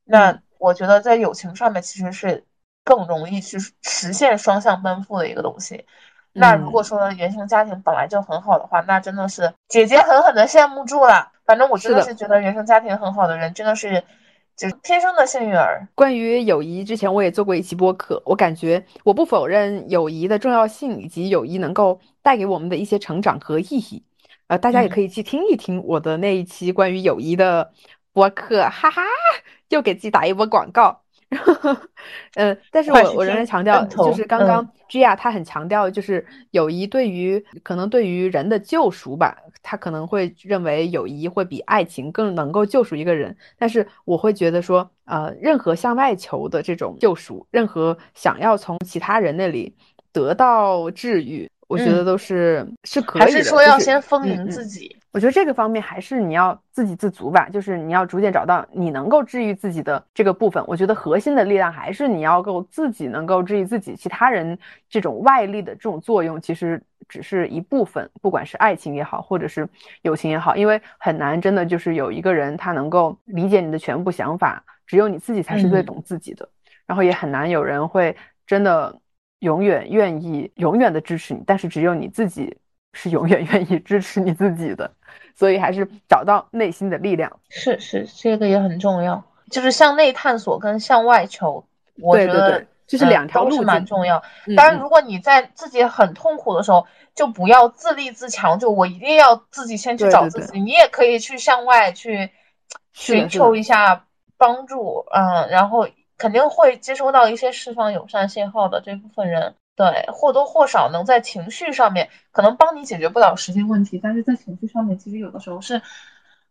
那。我觉得在友情上面其实是更容易去实现双向奔赴的一个东西。那如果说原生家庭本来就很好的话，那真的是姐姐狠狠的羡慕住了。反正我真的是觉得原生家庭很好的人真的是就天生的幸运儿。关于友谊，之前我也做过一期播客，我感觉我不否认友谊的重要性以及友谊能够带给我们的一些成长和意义。呃，大家也可以去听一听我的那一期关于友谊的播客，哈哈。又给自己打一波广告，嗯，*laughs* 但是我我仍然强调，就是刚刚 Gia 他很强调，就是友谊对于可能对于人的救赎吧，他可能会认为友谊会比爱情更能够救赎一个人，但是我会觉得说，呃，任何向外求的这种救赎，任何想要从其他人那里得到治愈，我觉得都是是可以的，还是说要先丰盈自。己。我觉得这个方面还是你要自给自足吧，就是你要逐渐找到你能够治愈自己的这个部分。我觉得核心的力量还是你要够自己能够治愈自己，其他人这种外力的这种作用其实只是一部分，不管是爱情也好，或者是友情也好，因为很难真的就是有一个人他能够理解你的全部想法，只有你自己才是最懂自己的，然后也很难有人会真的永远愿意永远的支持你，但是只有你自己。是永远 *laughs* 愿意支持你自己的，所以还是找到内心的力量。是是，这个也很重要，就是向内探索跟向外求，我觉得就是两条路，是蛮重要。当然，如果你在自己很痛苦的时候，就不要自立自强，就我一定要自己先去找自己。你也可以去向外去寻求一下帮助，嗯，然后肯定会接收到一些释放友善信号的这部分人。对，或多或少能在情绪上面可能帮你解决不了实际问题，但是在情绪上面，其实有的时候是，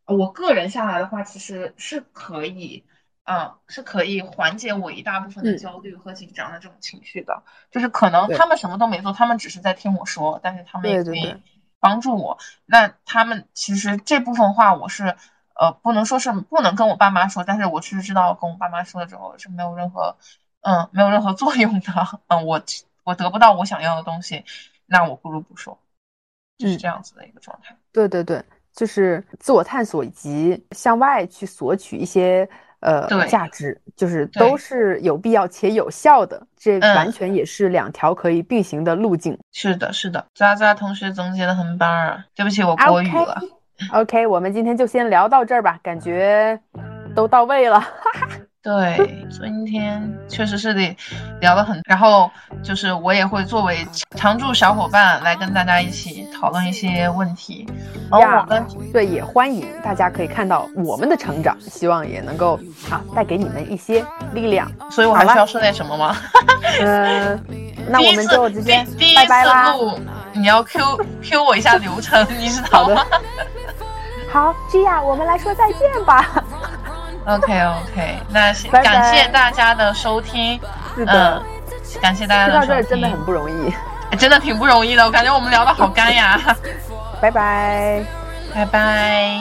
我个人下来的话，其实是可以，嗯，是可以缓解我一大部分的焦虑和紧张的这种情绪的。就是可能他们什么都没做，他们只是在听我说，但是他们也可以帮助我。那他们其实这部分话，我是呃，不能说是不能跟我爸妈说，但是我是知道跟我爸妈说了之后是没有任何，嗯，没有任何作用的。*laughs* 嗯，我我得不到我想要的东西，那我不如不说，就是这样子的一个状态。对对对，就是自我探索以及向外去索取一些呃价值，就是都是有必要且有效的。这完全也是两条可以并行的路径。是的，是的，渣渣同学总结的很棒啊！对不起，我国语了。OK，我们今天就先聊到这儿吧，感觉都到位了。*laughs* 对，今天确实是得聊得很，然后就是我也会作为常驻小伙伴来跟大家一起讨论一些问题。而我们，对，也欢迎大家可以看到我们的成长，希望也能够啊带给你们一些力量。所以我还需要说点什么吗？嗯，*laughs* 那我们就直接拜拜啦。你要 Q *laughs* Q 我一下流程，你知道吗？好，Gia，我们来说再见吧。OK OK，*laughs* 那感谢大家的收听。是的，感谢大家的收听。到这真的很不容易，真的挺不容易的。我感觉我们聊的好干呀。*laughs* 拜拜，拜拜。